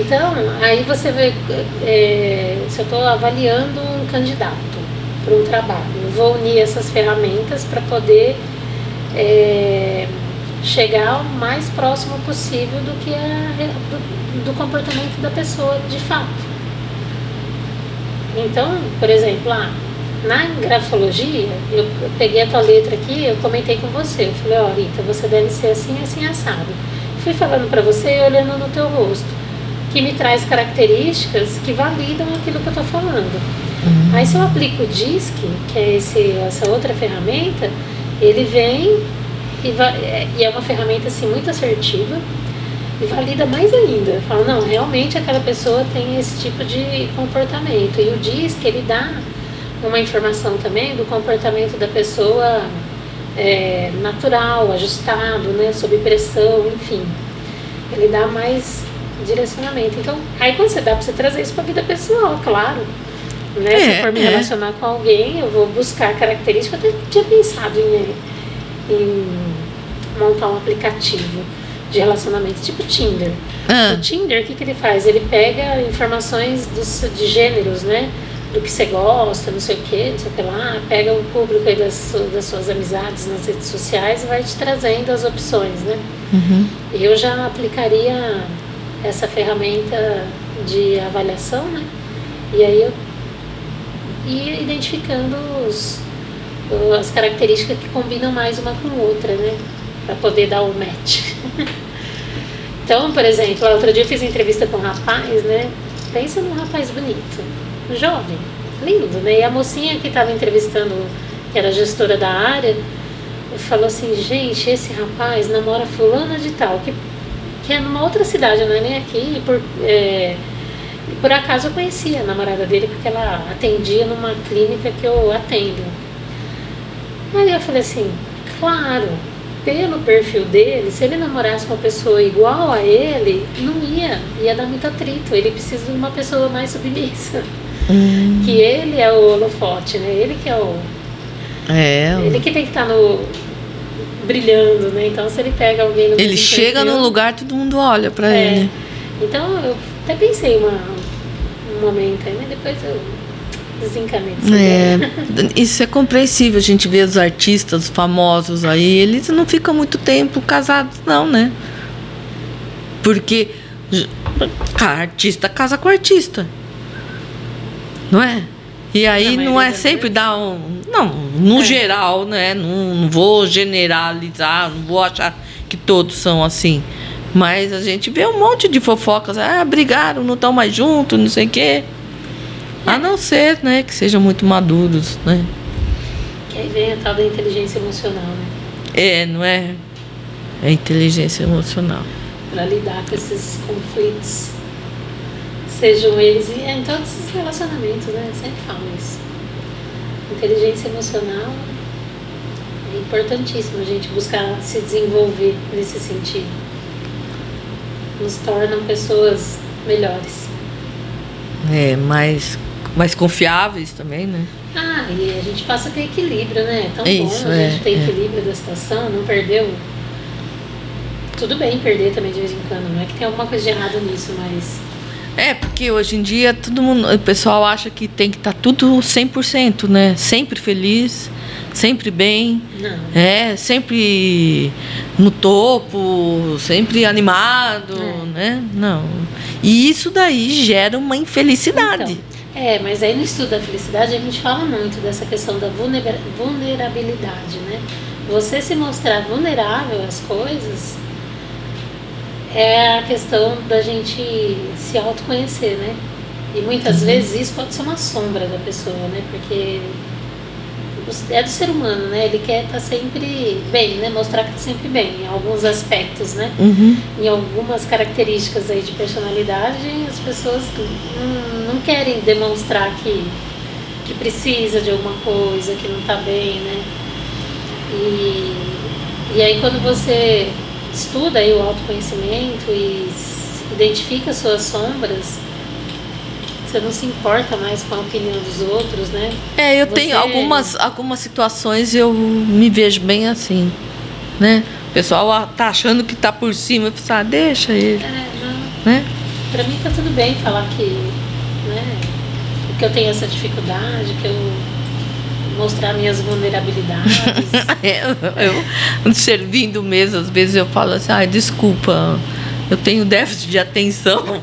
Então, aí você vê, é, se eu estou avaliando um candidato para um trabalho, eu vou unir essas ferramentas para poder é, chegar o mais próximo possível do que a, do, do comportamento da pessoa de fato. Então, por exemplo, lá, na grafologia, eu, peguei a tua letra aqui, eu comentei com você, eu falei, ó Rita, você deve ser assim, assim, assado. Fui falando para você e olhando no teu rosto, que me traz características que validam aquilo que eu tô falando. Aí se eu aplico o DISC, que é esse, essa outra ferramenta, ele vem e, é- e é uma ferramenta assim muito assertiva e valida mais ainda. Fala, não, realmente aquela pessoa tem esse tipo de comportamento. E o DISC, ele dá uma informação também do comportamento da pessoa é, natural, ajustado, né, sob pressão, enfim. Ele dá mais direcionamento. Então, aí quando você dá para você trazer isso para a vida pessoal, claro. Né? Se É, eu for me é. relacionar com alguém, eu vou buscar características. Eu até tinha pensado em, em montar um aplicativo de relacionamento tipo Tinder. Ah, O Tinder, o que, que ele faz? Ele pega informações dos, de gêneros, né? Do que você gosta, não sei o que, não sei o que lá, pega o público aí das, das suas amizades nas redes sociais e vai te trazendo as opções, né? uhum. Eu já aplicaria essa ferramenta de avaliação, né? E aí eu ia identificando os, as características que combinam mais uma com outra, né? Para poder dar o match. então, por exemplo, outro dia eu fiz entrevista com um rapaz, né? Pensa num rapaz bonito, jovem, lindo, né? E a mocinha que estava entrevistando, que era gestora da área, falou assim, gente, esse rapaz namora fulana de tal, que, que é numa outra cidade, não é nem aqui, e por, é, por acaso eu conhecia a namorada dele, porque ela atendia numa clínica que eu atendo. Aí eu falei assim, claro, pelo perfil dele, se ele namorasse uma pessoa igual a ele, não ia, ia dar muito atrito. Ele precisa de uma pessoa mais submissa. Hum, Que ele é o holofote, né? Ele que é o, é. ele que tem que estar no brilhando, né? Então se ele pega alguém no Ele chega no lugar, todo mundo olha pra É. ele. Então eu até pensei uma, um momento aí, mas depois eu desencanei. É, isso é compreensível. A gente vê os artistas os famosos aí, eles não ficam muito tempo casados, não, né? Porque a artista casa com artista. Não é? E aí não é das sempre dar um. Não, no É. geral, né? Não, não vou generalizar, não vou achar que todos são assim. Mas a gente vê um monte de fofocas. Ah, brigaram, não estão mais juntos, não sei o quê. A não ser, né, que sejam muito maduros, né? Que aí vem a tal da inteligência emocional, né? É, não é? É inteligência emocional. Para lidar com esses conflitos. Sejam eles e é em todos os relacionamentos, né? Eu sempre falo isso. Inteligência emocional é importantíssimo a gente buscar se desenvolver nesse sentido. Nos tornam pessoas melhores. É, mais, mais confiáveis também, né? Ah, e a gente passa a ter equilíbrio, né? É tão Isso, bom a gente é, ter é. equilíbrio da situação, não perdeu. Tudo bem perder também de vez em quando, não é que tem alguma coisa de errado nisso, mas. É, porque hoje em dia todo mundo, o pessoal acha que tem que estar tudo 100%, né? Sempre feliz, sempre bem, Não. é, sempre no topo, sempre animado, É. né? Não. E isso daí gera uma infelicidade. Então, é, mas aí no estudo da felicidade a gente fala muito dessa questão da vulnera- vulnerabilidade, né? Você se mostrar vulnerável às coisas é a questão da gente se autoconhecer, né? E muitas vezes isso pode ser uma sombra da pessoa, né? Porque é do ser humano, né? Ele quer estar sempre bem, né? Mostrar que está sempre bem em alguns aspectos, né? Uhum. em algumas características aí de personalidade, as pessoas não, não querem demonstrar que, que precisa de alguma coisa, que não está bem, né? E, e aí quando você estuda aí o autoconhecimento e identifica as suas sombras, você não se importa mais com a opinião dos outros, né? É, eu Você- tenho algumas, algumas situações eu me vejo bem assim, né? O pessoal ah, tá achando que tá por cima, eu falo, ah, deixa ele, É, não, né? Pra mim tá tudo bem falar que, né, que eu tenho essa dificuldade, que eu mostrar minhas vulnerabilidades. É, eu servindo mesmo, às vezes eu falo assim, ai, desculpa, eu tenho déficit de atenção.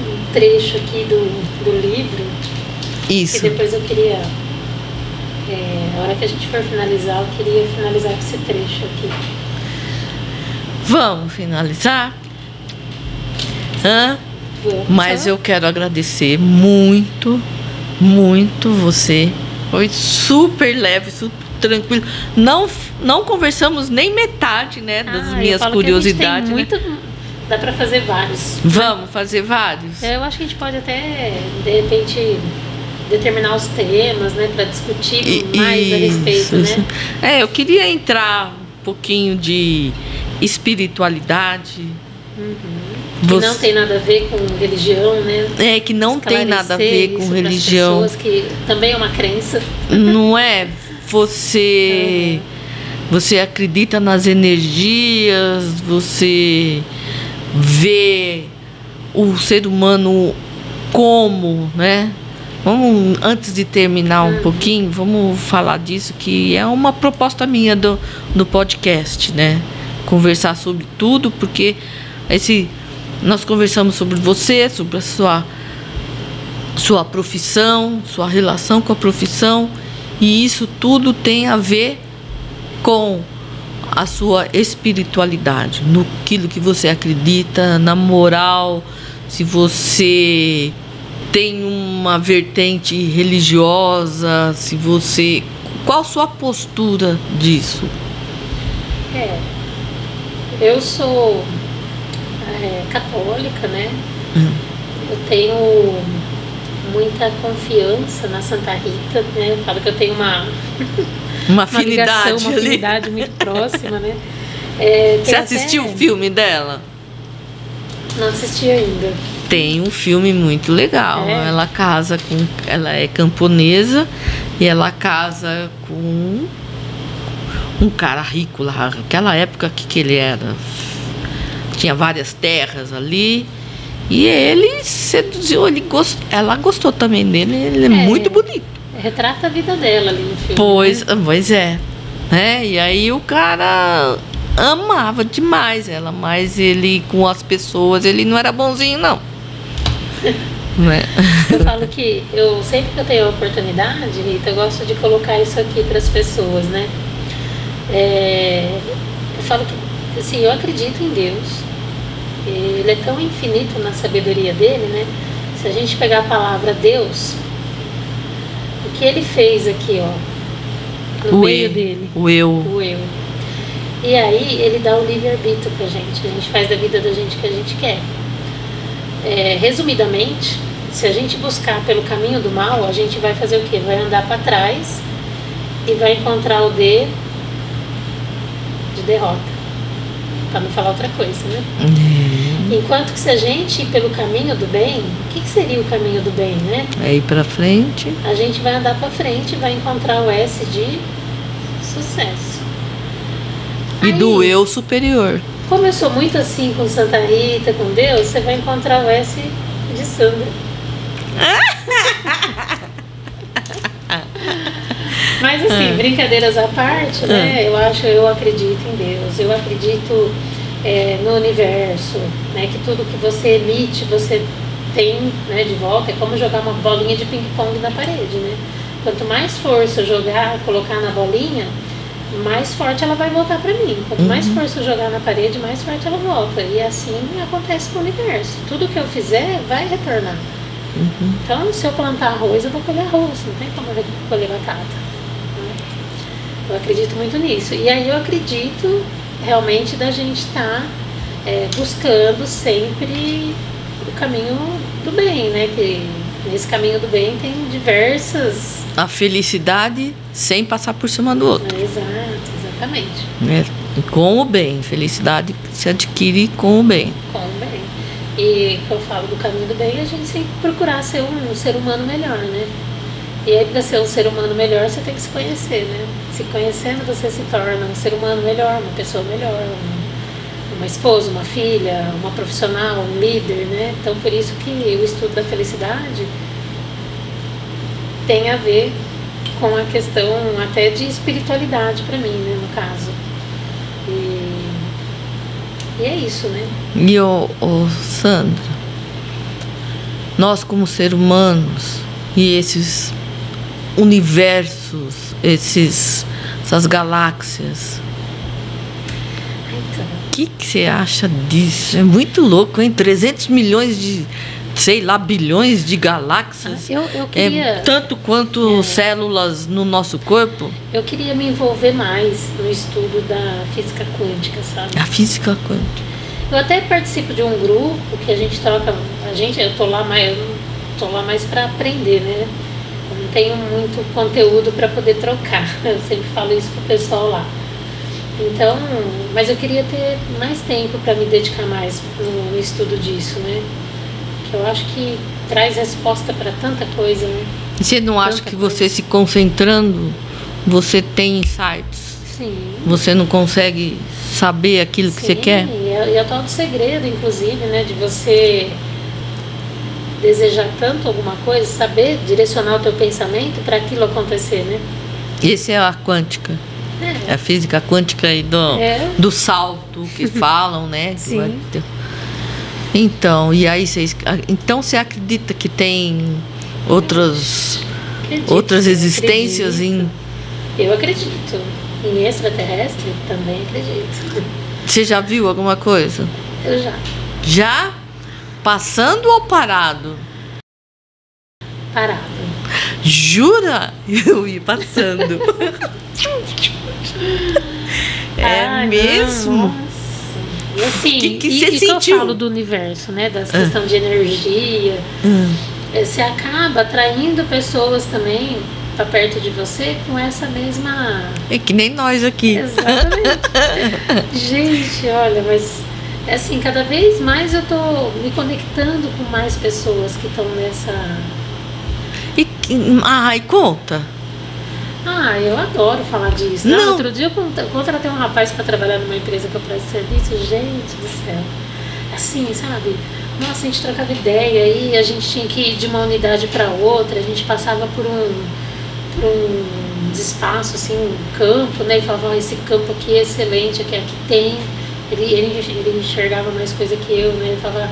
Um trecho aqui do, do livro, que Isso. depois eu queria, é, a hora que a gente for finalizar, eu queria finalizar com esse trecho aqui. Vamos finalizar? Hã? Mas eu quero agradecer muito, muito você. Foi super leve, super tranquilo. Não, não conversamos nem metade, né, das Ah, minhas curiosidades. Né? muito, dá pra fazer vários. Vamos fazer vários? Eu acho que a gente pode até, de repente, determinar os temas, né, para discutir mais a respeito, isso. né? É, eu queria entrar um pouquinho de espiritualidade. Que Você- não tem nada a ver com religião, né? É, que não tem nada a ver com religião. pessoas, que também é uma crença. Não é? Você. Você acredita nas energias, você vê o ser humano como, né? Vamos, antes de terminar um pouquinho, vamos falar disso, que é uma proposta minha do, do podcast, né? Conversar sobre tudo, porque esse, nós conversamos sobre você, sobre a sua sua profissão, sua relação com a profissão, e isso tudo tem a ver com a sua espiritualidade, no aquilo que você acredita, na moral, se você tem uma vertente religiosa, se você qual sua postura disso? É. Eu sou é, católica, né? Hum. Eu tenho muita confiança na Santa Rita, né? Eu falo que eu tenho uma, Uma uma ligação, afinidade uma afinidade muito próxima, né? É, Você assistiu até- o filme dela? Não assisti ainda. Tem um filme muito legal. É? Ela casa com. Ela é camponesa e ela casa com um cara rico lá. Aquela época que, que ele era. Tinha várias terras ali. E ele seduziu, ele gost, ela gostou também dele. Ele é, É. muito bonito. Retrata a vida dela ali no filme. Pois, né? pois é. Né? E aí o cara amava demais ela, mas ele com as pessoas, ele não era bonzinho, não. né? Eu falo que eu sempre que eu tenho a oportunidade, Rita, eu gosto de colocar isso aqui para as pessoas, né? É, eu falo que, assim, eu acredito em Deus. Ele é tão infinito na sabedoria dele, né? Se a gente pegar a palavra Deus, o que ele fez aqui, ó, no o meio eu, dele, o eu. o eu. E aí ele dá o livre-arbítrio pra gente, a gente faz da vida da gente o que a gente quer. É, resumidamente, se a gente buscar pelo caminho do mal, a gente vai fazer o quê? Vai andar para trás e vai encontrar o D de derrota. Para não falar outra coisa, né? É, Enquanto que se a gente ir pelo caminho do bem, o que, que seria o caminho do bem, né? é ir pra frente. A gente vai andar para frente e vai encontrar o S de sucesso. E Aí, do eu superior. Como eu sou muito assim com Santa Rita, com Deus, você vai encontrar o S de Sandra. Mas assim, Ah. brincadeiras à parte, né? Eu acho, eu acredito em Deus, eu acredito é, no universo, né? Que tudo que você emite, você tem né, de volta. É como jogar uma bolinha de ping-pong na parede, né? Quanto mais força eu jogar, colocar na bolinha, mais forte ela vai voltar para mim. Quanto mais força eu jogar na parede, mais forte ela volta. E assim acontece com o universo. Tudo que eu fizer vai retornar. Então, se eu plantar arroz, eu vou colher arroz. Não tem como eu colher batata. Eu acredito muito nisso. E aí eu acredito realmente da gente estar buscando sempre o caminho do bem, né? Que nesse caminho do bem tem diversas. A felicidade sem passar por cima do outro. Exato, exatamente. Né? Com o bem. Felicidade se adquire com o bem. Com o bem. E quando eu falo do caminho do bem, a gente tem que procurar ser um, ser humano melhor, né? E aí, para ser um ser humano melhor, você tem que se conhecer, né? Se conhecendo, você se torna um ser humano melhor, uma pessoa melhor, um- uma esposa, uma filha, uma profissional, um líder, né? Então, por isso que o estudo da felicidade tem a ver com a questão até de espiritualidade para mim, né? No caso. E, e é isso, né? E o, Sandra, nós como seres humanos e esses universos, esses, essas galáxias, o que que você acha disso? É muito louco, hein? 300 milhões de, sei lá, bilhões de galáxias. eu, eu É queria. tanto quanto células no nosso corpo. Eu queria me envolver mais no estudo da física quântica, sabe? A física quântica. Eu até participo de um grupo que a gente troca, a gente, eu tô lá mais, eu tô lá mais para aprender, né? Tenho muito conteúdo para poder trocar. Eu sempre falo isso pro pessoal lá. Então, mas eu queria ter mais tempo para me dedicar mais no estudo disso, né? Que eu acho que traz resposta para tanta coisa, né? E Você não acha Tanta que coisa. você se concentrando, você tem insights? Sim. Você não consegue saber aquilo que você Sim, quer? E é, e é o tal do segredo, inclusive, né? De você desejar tanto alguma coisa, saber direcionar o teu pensamento para aquilo acontecer, né? Esse é a quântica. É É. a física quântica e do, É. do salto que falam, né? Sim. Então, e aí vocês. Então você acredita que tem outras, Acredito, outras existências acredito. em. Eu acredito. Em extraterrestre também acredito. Você já viu alguma coisa? Eu já. Já? Passando ou parado? Parado. Jura? Eu ia passando. é mesmo? nossa. E assim, Que que e, você e que eu sentiu? falo do universo, né? Das questão de energia. Hum. Eh, Você acaba atraindo pessoas também para perto de você com essa mesma. É que nem nós aqui. Exatamente. Gente, olha, mas é assim, cada vez mais eu tô me conectando com mais pessoas que estão nessa. E, ai, conta. Ah, eu adoro falar disso. Não, Não. outro dia eu cont- eu contratei um rapaz para trabalhar numa empresa que eu presto serviço. Gente do céu. Assim, sabe? Nossa, a gente trocava ideia aí, a gente tinha que ir de uma unidade para outra, a gente passava por um, por um espaço, assim, um campo, né? E falava, ó, esse campo aqui é excelente, aqui, aqui tem. Ele, ele, ele enxergava mais coisa que eu, né? Ele falava,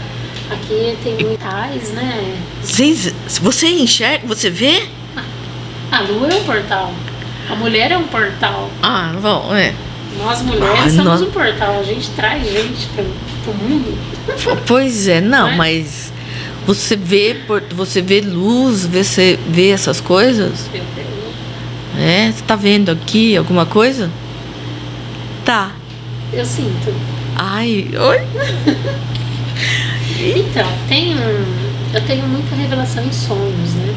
aqui tem muitas, né? Vocês, você enxerga, você vê? A lua é um portal. A mulher é um portal. Ah, bom, é. Nós mulheres Ah, somos nós- um portal, a gente traz gente para o mundo. Pois é, não, Não é? mas Você vê, você vê luz, você vê essas coisas? Eu, eu, É, você tá vendo aqui alguma coisa? Tá. Eu sinto. Ai, oi? Então, tem um, eu tenho muita revelação em sonhos, né?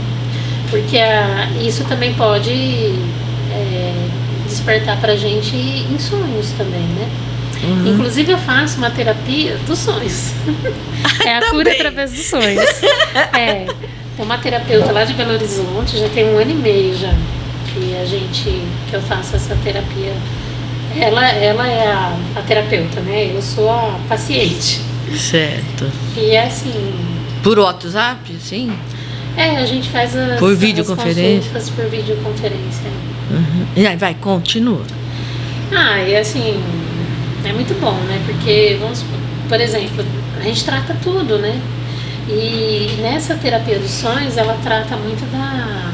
Porque a, isso também pode é, despertar pra gente em sonhos também, né? Uhum. Inclusive eu faço uma terapia dos sonhos. é a cura através dos sonhos. É. Tem uma terapeuta lá de Belo Horizonte, já tem um ano e meio já que a gente que eu faço essa terapia. Ela, ela é a, a terapeuta, né? Eu sou a paciente. Certo. E é assim, Por WhatsApp, sim? é, a gente faz as, Por as videoconferência? consultas por videoconferência. Uhum. E aí, vai, continua. Ah, e assim, é muito bom, né? Porque, vamos por exemplo, a gente trata tudo, né? E nessa terapia dos sonhos, ela trata muito da,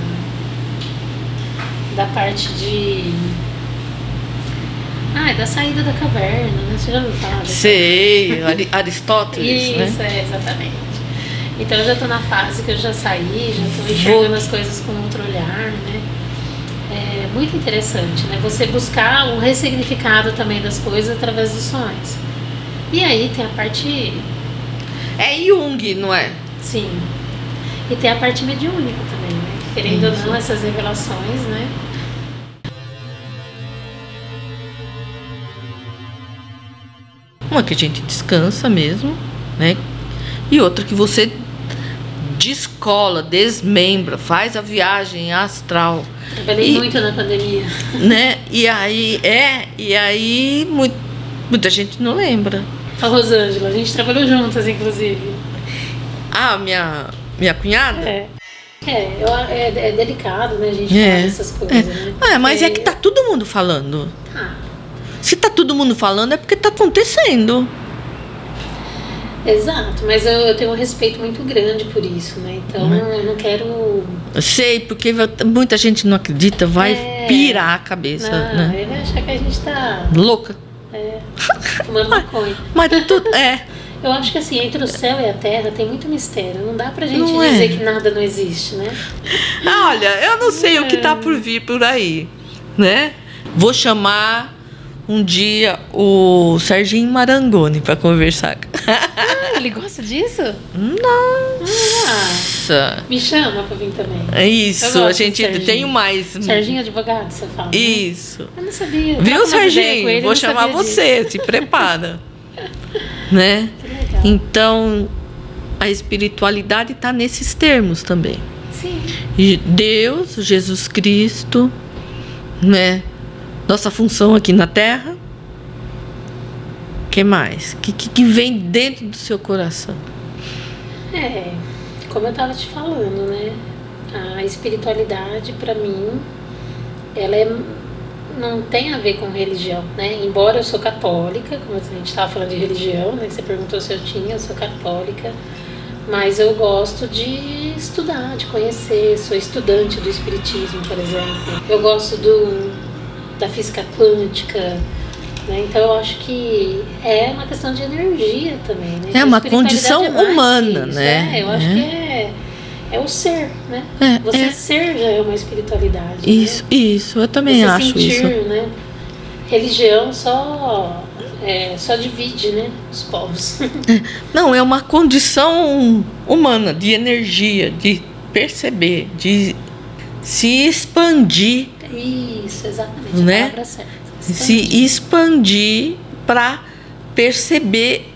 da parte de. Ah, é da saída da caverna, né? Você já ouviu falar? Sei, Ari- Aristóteles, Isso, né? é, exatamente. Então eu já estou na fase que eu já saí, já estou enxergando as coisas com outro olhar, né? É muito interessante, né? Você buscar um ressignificado também das coisas através dos sonhos. E aí tem a parte, É Jung, não é? sim, e tem a parte mediúnica também, né? Querendo ou Isso. não, essas revelações, né? Uma que a gente descansa mesmo, né? E outra que você descola, desmembra, faz a viagem astral, Trabalhei E- muito na pandemia. né? E aí é, e aí mu- muita gente não lembra. A Rosângela, a gente trabalhou juntas, inclusive. Ah, minha minha cunhada? É. É, é, é delicado, né, a gente É. essas coisas, né? É, mas é que tá todo mundo falando. Tá. Se tá todo mundo falando é porque tá acontecendo. Exato, mas eu, eu tenho um respeito muito grande por isso, né? Então Uhum. eu não quero. Eu sei, porque muita gente não acredita, vai É. pirar a cabeça, Não, né? ele vai achar que a gente tá Louca. é, fumando maconha. Mas tudo é. Eu acho que assim, entre o céu e a terra tem muito mistério. Não dá pra gente Não é. dizer que nada não existe, né? Olha, eu não sei o que tá por vir por aí, né? Vou chamar um dia o Serginho Marangoni para conversar. Ah, ele gosta disso? Nossa! Ah, me chama pra vir também. É isso, a gente tem mais. Serginho advogado, você fala? né? Isso. Eu não sabia. Eu Viu, Serginho? ele, Vou chamar você, se prepara. né? disso. Que legal. Então, a espiritualidade está nesses termos também. Sim. Deus, Jesus Cristo, né? Nossa função aqui na Terra. que mais? O que, que, que vem dentro do seu coração? É, como eu tava te falando, né? A espiritualidade, pra mim, ela é, não tem a ver com religião, né? Embora eu sou católica, como a gente estava falando de religião, né? Você perguntou se eu tinha, eu sou católica, mas eu gosto de estudar, de conhecer, sou estudante do espiritismo, por exemplo. Eu gosto do, da física quântica, né? Então eu acho que é uma questão de energia também, né? É A uma condição é humana, isso, né? É, eu acho É. que é, é o ser, né? É, Você é. ser já é uma espiritualidade. Isso, isso, eu também né? Você acho sentir, isso. né? Religião só, é, só divide, né? Os povos. Não, é uma condição humana de energia, de perceber, de se expandir, Isso, exatamente. Né? Se expandir para perceber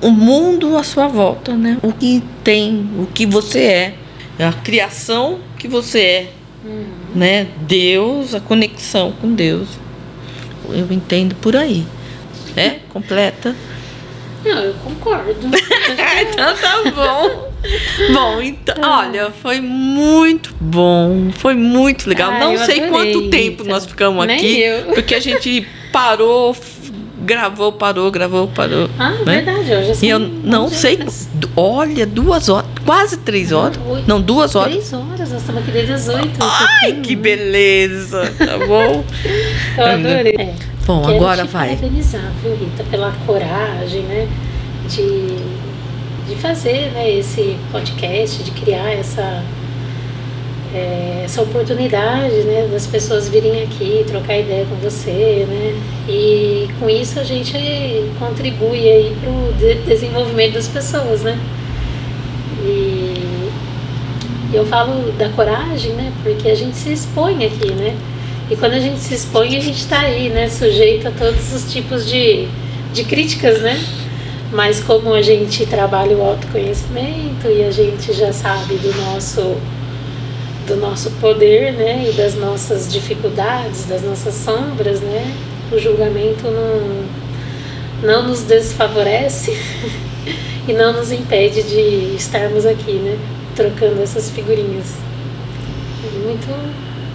o mundo à sua volta, né? O que tem, o que você é, a criação que você é, Uhum. né? Deus, a conexão com Deus. Eu entendo por aí. É completa. Não, eu concordo. então tá bom. Bom, então, olha, foi muito bom, foi muito legal. Não sei adorei, quanto tempo nós ficamos Nem aqui, eu. porque a gente parou, gravou, parou, gravou, parou. Ah, né? verdade, hoje E eu não 11 sei, horas. olha, duas horas, quase três horas. Oito. Não, duas horas. Três horas, nós estamos aqui desde as oito. Ai, que né? beleza, tá bom? Eu adorei. É. Bom, Quero agora te vai. parabenizar, viu, Rita, pela coragem, né? De, de fazer né, esse podcast, de criar essa, é, essa oportunidade né, das pessoas virem aqui trocar ideia com você, né? E com isso a gente contribui aí para o de desenvolvimento das pessoas, né? E eu falo da coragem, né? Porque a gente se expõe aqui, né? E quando a gente se expõe, a gente está aí, né? Sujeito a todos os tipos de, de críticas, né? Mas como a gente trabalha o autoconhecimento e a gente já sabe do nosso do nosso poder, né, e das nossas dificuldades, das nossas sombras, né, o julgamento não não nos desfavorece e não nos impede de estarmos aqui, né, trocando essas figurinhas. Muito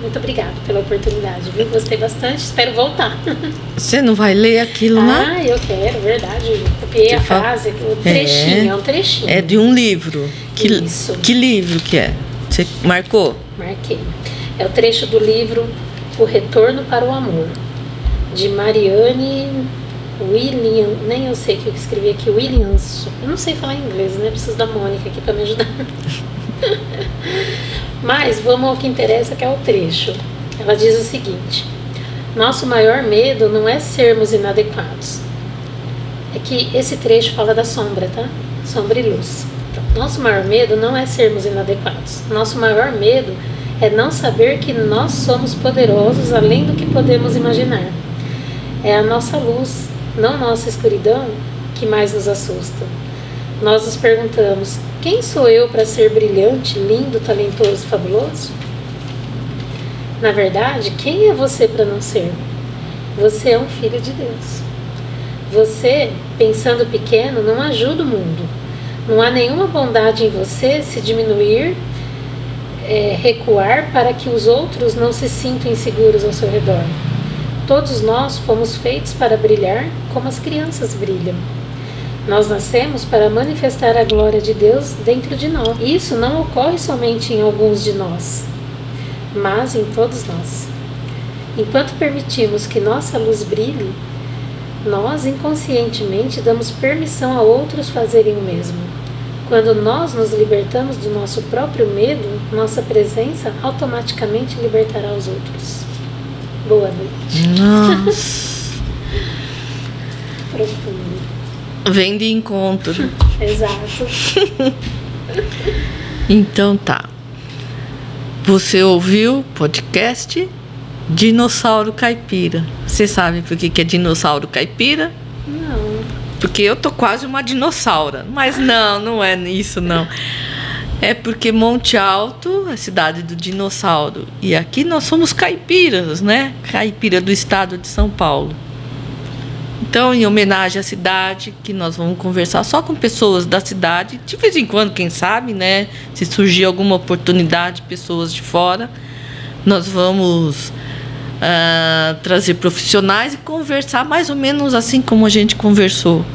muito obrigada pela oportunidade, viu? Gostei bastante, espero voltar. Você não vai ler aquilo lá? Ah, eu quero, verdade. Copiei a frase, o trechinho, é, é um trechinho. É de um livro. Que, Isso. Que livro que é? Você marcou? Marquei. É o trecho do livro O Retorno para o Amor, de Mariane William, nem eu sei o que eu escrevi aqui, Williams. Eu não sei falar inglês, né? Preciso da Mônica aqui para me ajudar. Mas vamos ao que interessa, que é o trecho. Ela diz o seguinte: Nosso maior medo não é sermos inadequados. É que esse trecho fala da sombra, tá? Sombra e luz. Então, nosso maior medo não é sermos inadequados. Nosso maior medo é não saber que nós somos poderosos além do que podemos imaginar. É a nossa luz, não nossa escuridão, que mais nos assusta. Nós nos perguntamos: quem sou eu para ser brilhante, lindo, talentoso, fabuloso? Na verdade, quem é você para não ser? Você é um filho de Deus. Você, pensando pequeno, não ajuda o mundo. Não há nenhuma bondade em você se diminuir, é, recuar para que os outros não se sintam inseguros ao seu redor. Todos nós fomos feitos para brilhar como as crianças brilham. Nós nascemos para manifestar a glória de Deus dentro de nós. Isso não ocorre somente em alguns de nós, mas em todos nós. Enquanto permitimos que nossa luz brilhe, nós inconscientemente damos permissão a outros fazerem o mesmo. Quando nós nos libertamos do nosso próprio medo, nossa presença automaticamente libertará os outros. Boa noite. Nossa. Profundo. Vem de encontro. Exato. então tá. Você ouviu o podcast Dinossauro Caipira. Você sabe por que, que é dinossauro caipira? Não. Porque eu tô quase uma dinossauro. Mas não, não é isso não. É porque Monte Alto é cidade do dinossauro. E aqui nós somos caipiras, né? Caipira do estado de São Paulo. Então, em homenagem à cidade, que nós vamos conversar só com pessoas da cidade, de vez em quando, quem sabe, né? Se surgir alguma oportunidade, pessoas de fora, nós vamos uh, trazer profissionais e conversar mais ou menos assim como a gente conversou.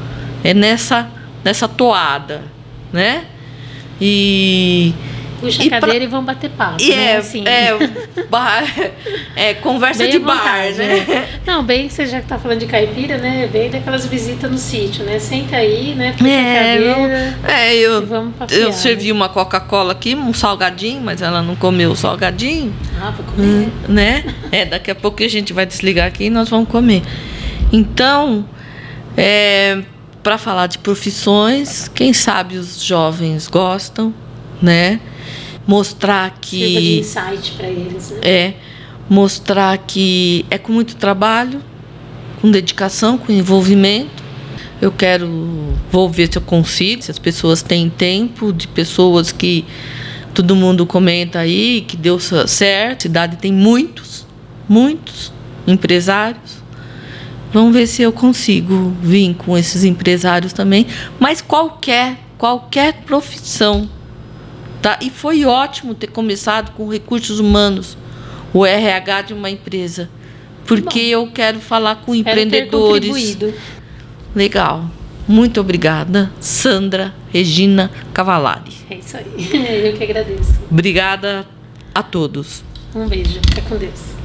É nessa, nessa toada, né? E puxa a cadeira pra... e vão bater papo. E né? é, assim. é, bar, é conversa bem de bar, né? né? Não, bem que você já está falando de caipira, né? Bem daquelas visitas no sítio, né? Senta aí, né? Puxa é, a cadeira. é, eu, eu servi né? uma Coca-Cola aqui, um salgadinho, mas ela não comeu o salgadinho. Ah, vou comer. Hum, né? É, daqui a pouco a gente vai desligar aqui e nós vamos comer. Então, é, para falar de profissões, quem sabe os jovens gostam, né? mostrar que. De insight para eles, né? É. Mostrar que é com muito trabalho, com dedicação, com envolvimento. Eu quero, vou ver se eu consigo, se as pessoas têm tempo, de pessoas que todo mundo comenta aí, que deu certo. A cidade tem muitos, muitos empresários. Vamos ver se eu consigo vir com esses empresários também. Mas qualquer, qualquer profissão Tá? E foi ótimo ter começado com recursos humanos, o RH de uma empresa. Porque Bom, eu quero falar com empreendedores. Legal. Muito obrigada, Sandra Regina Cavalari. É isso aí. Eu que agradeço. Obrigada a todos. Um beijo. Fica com Deus.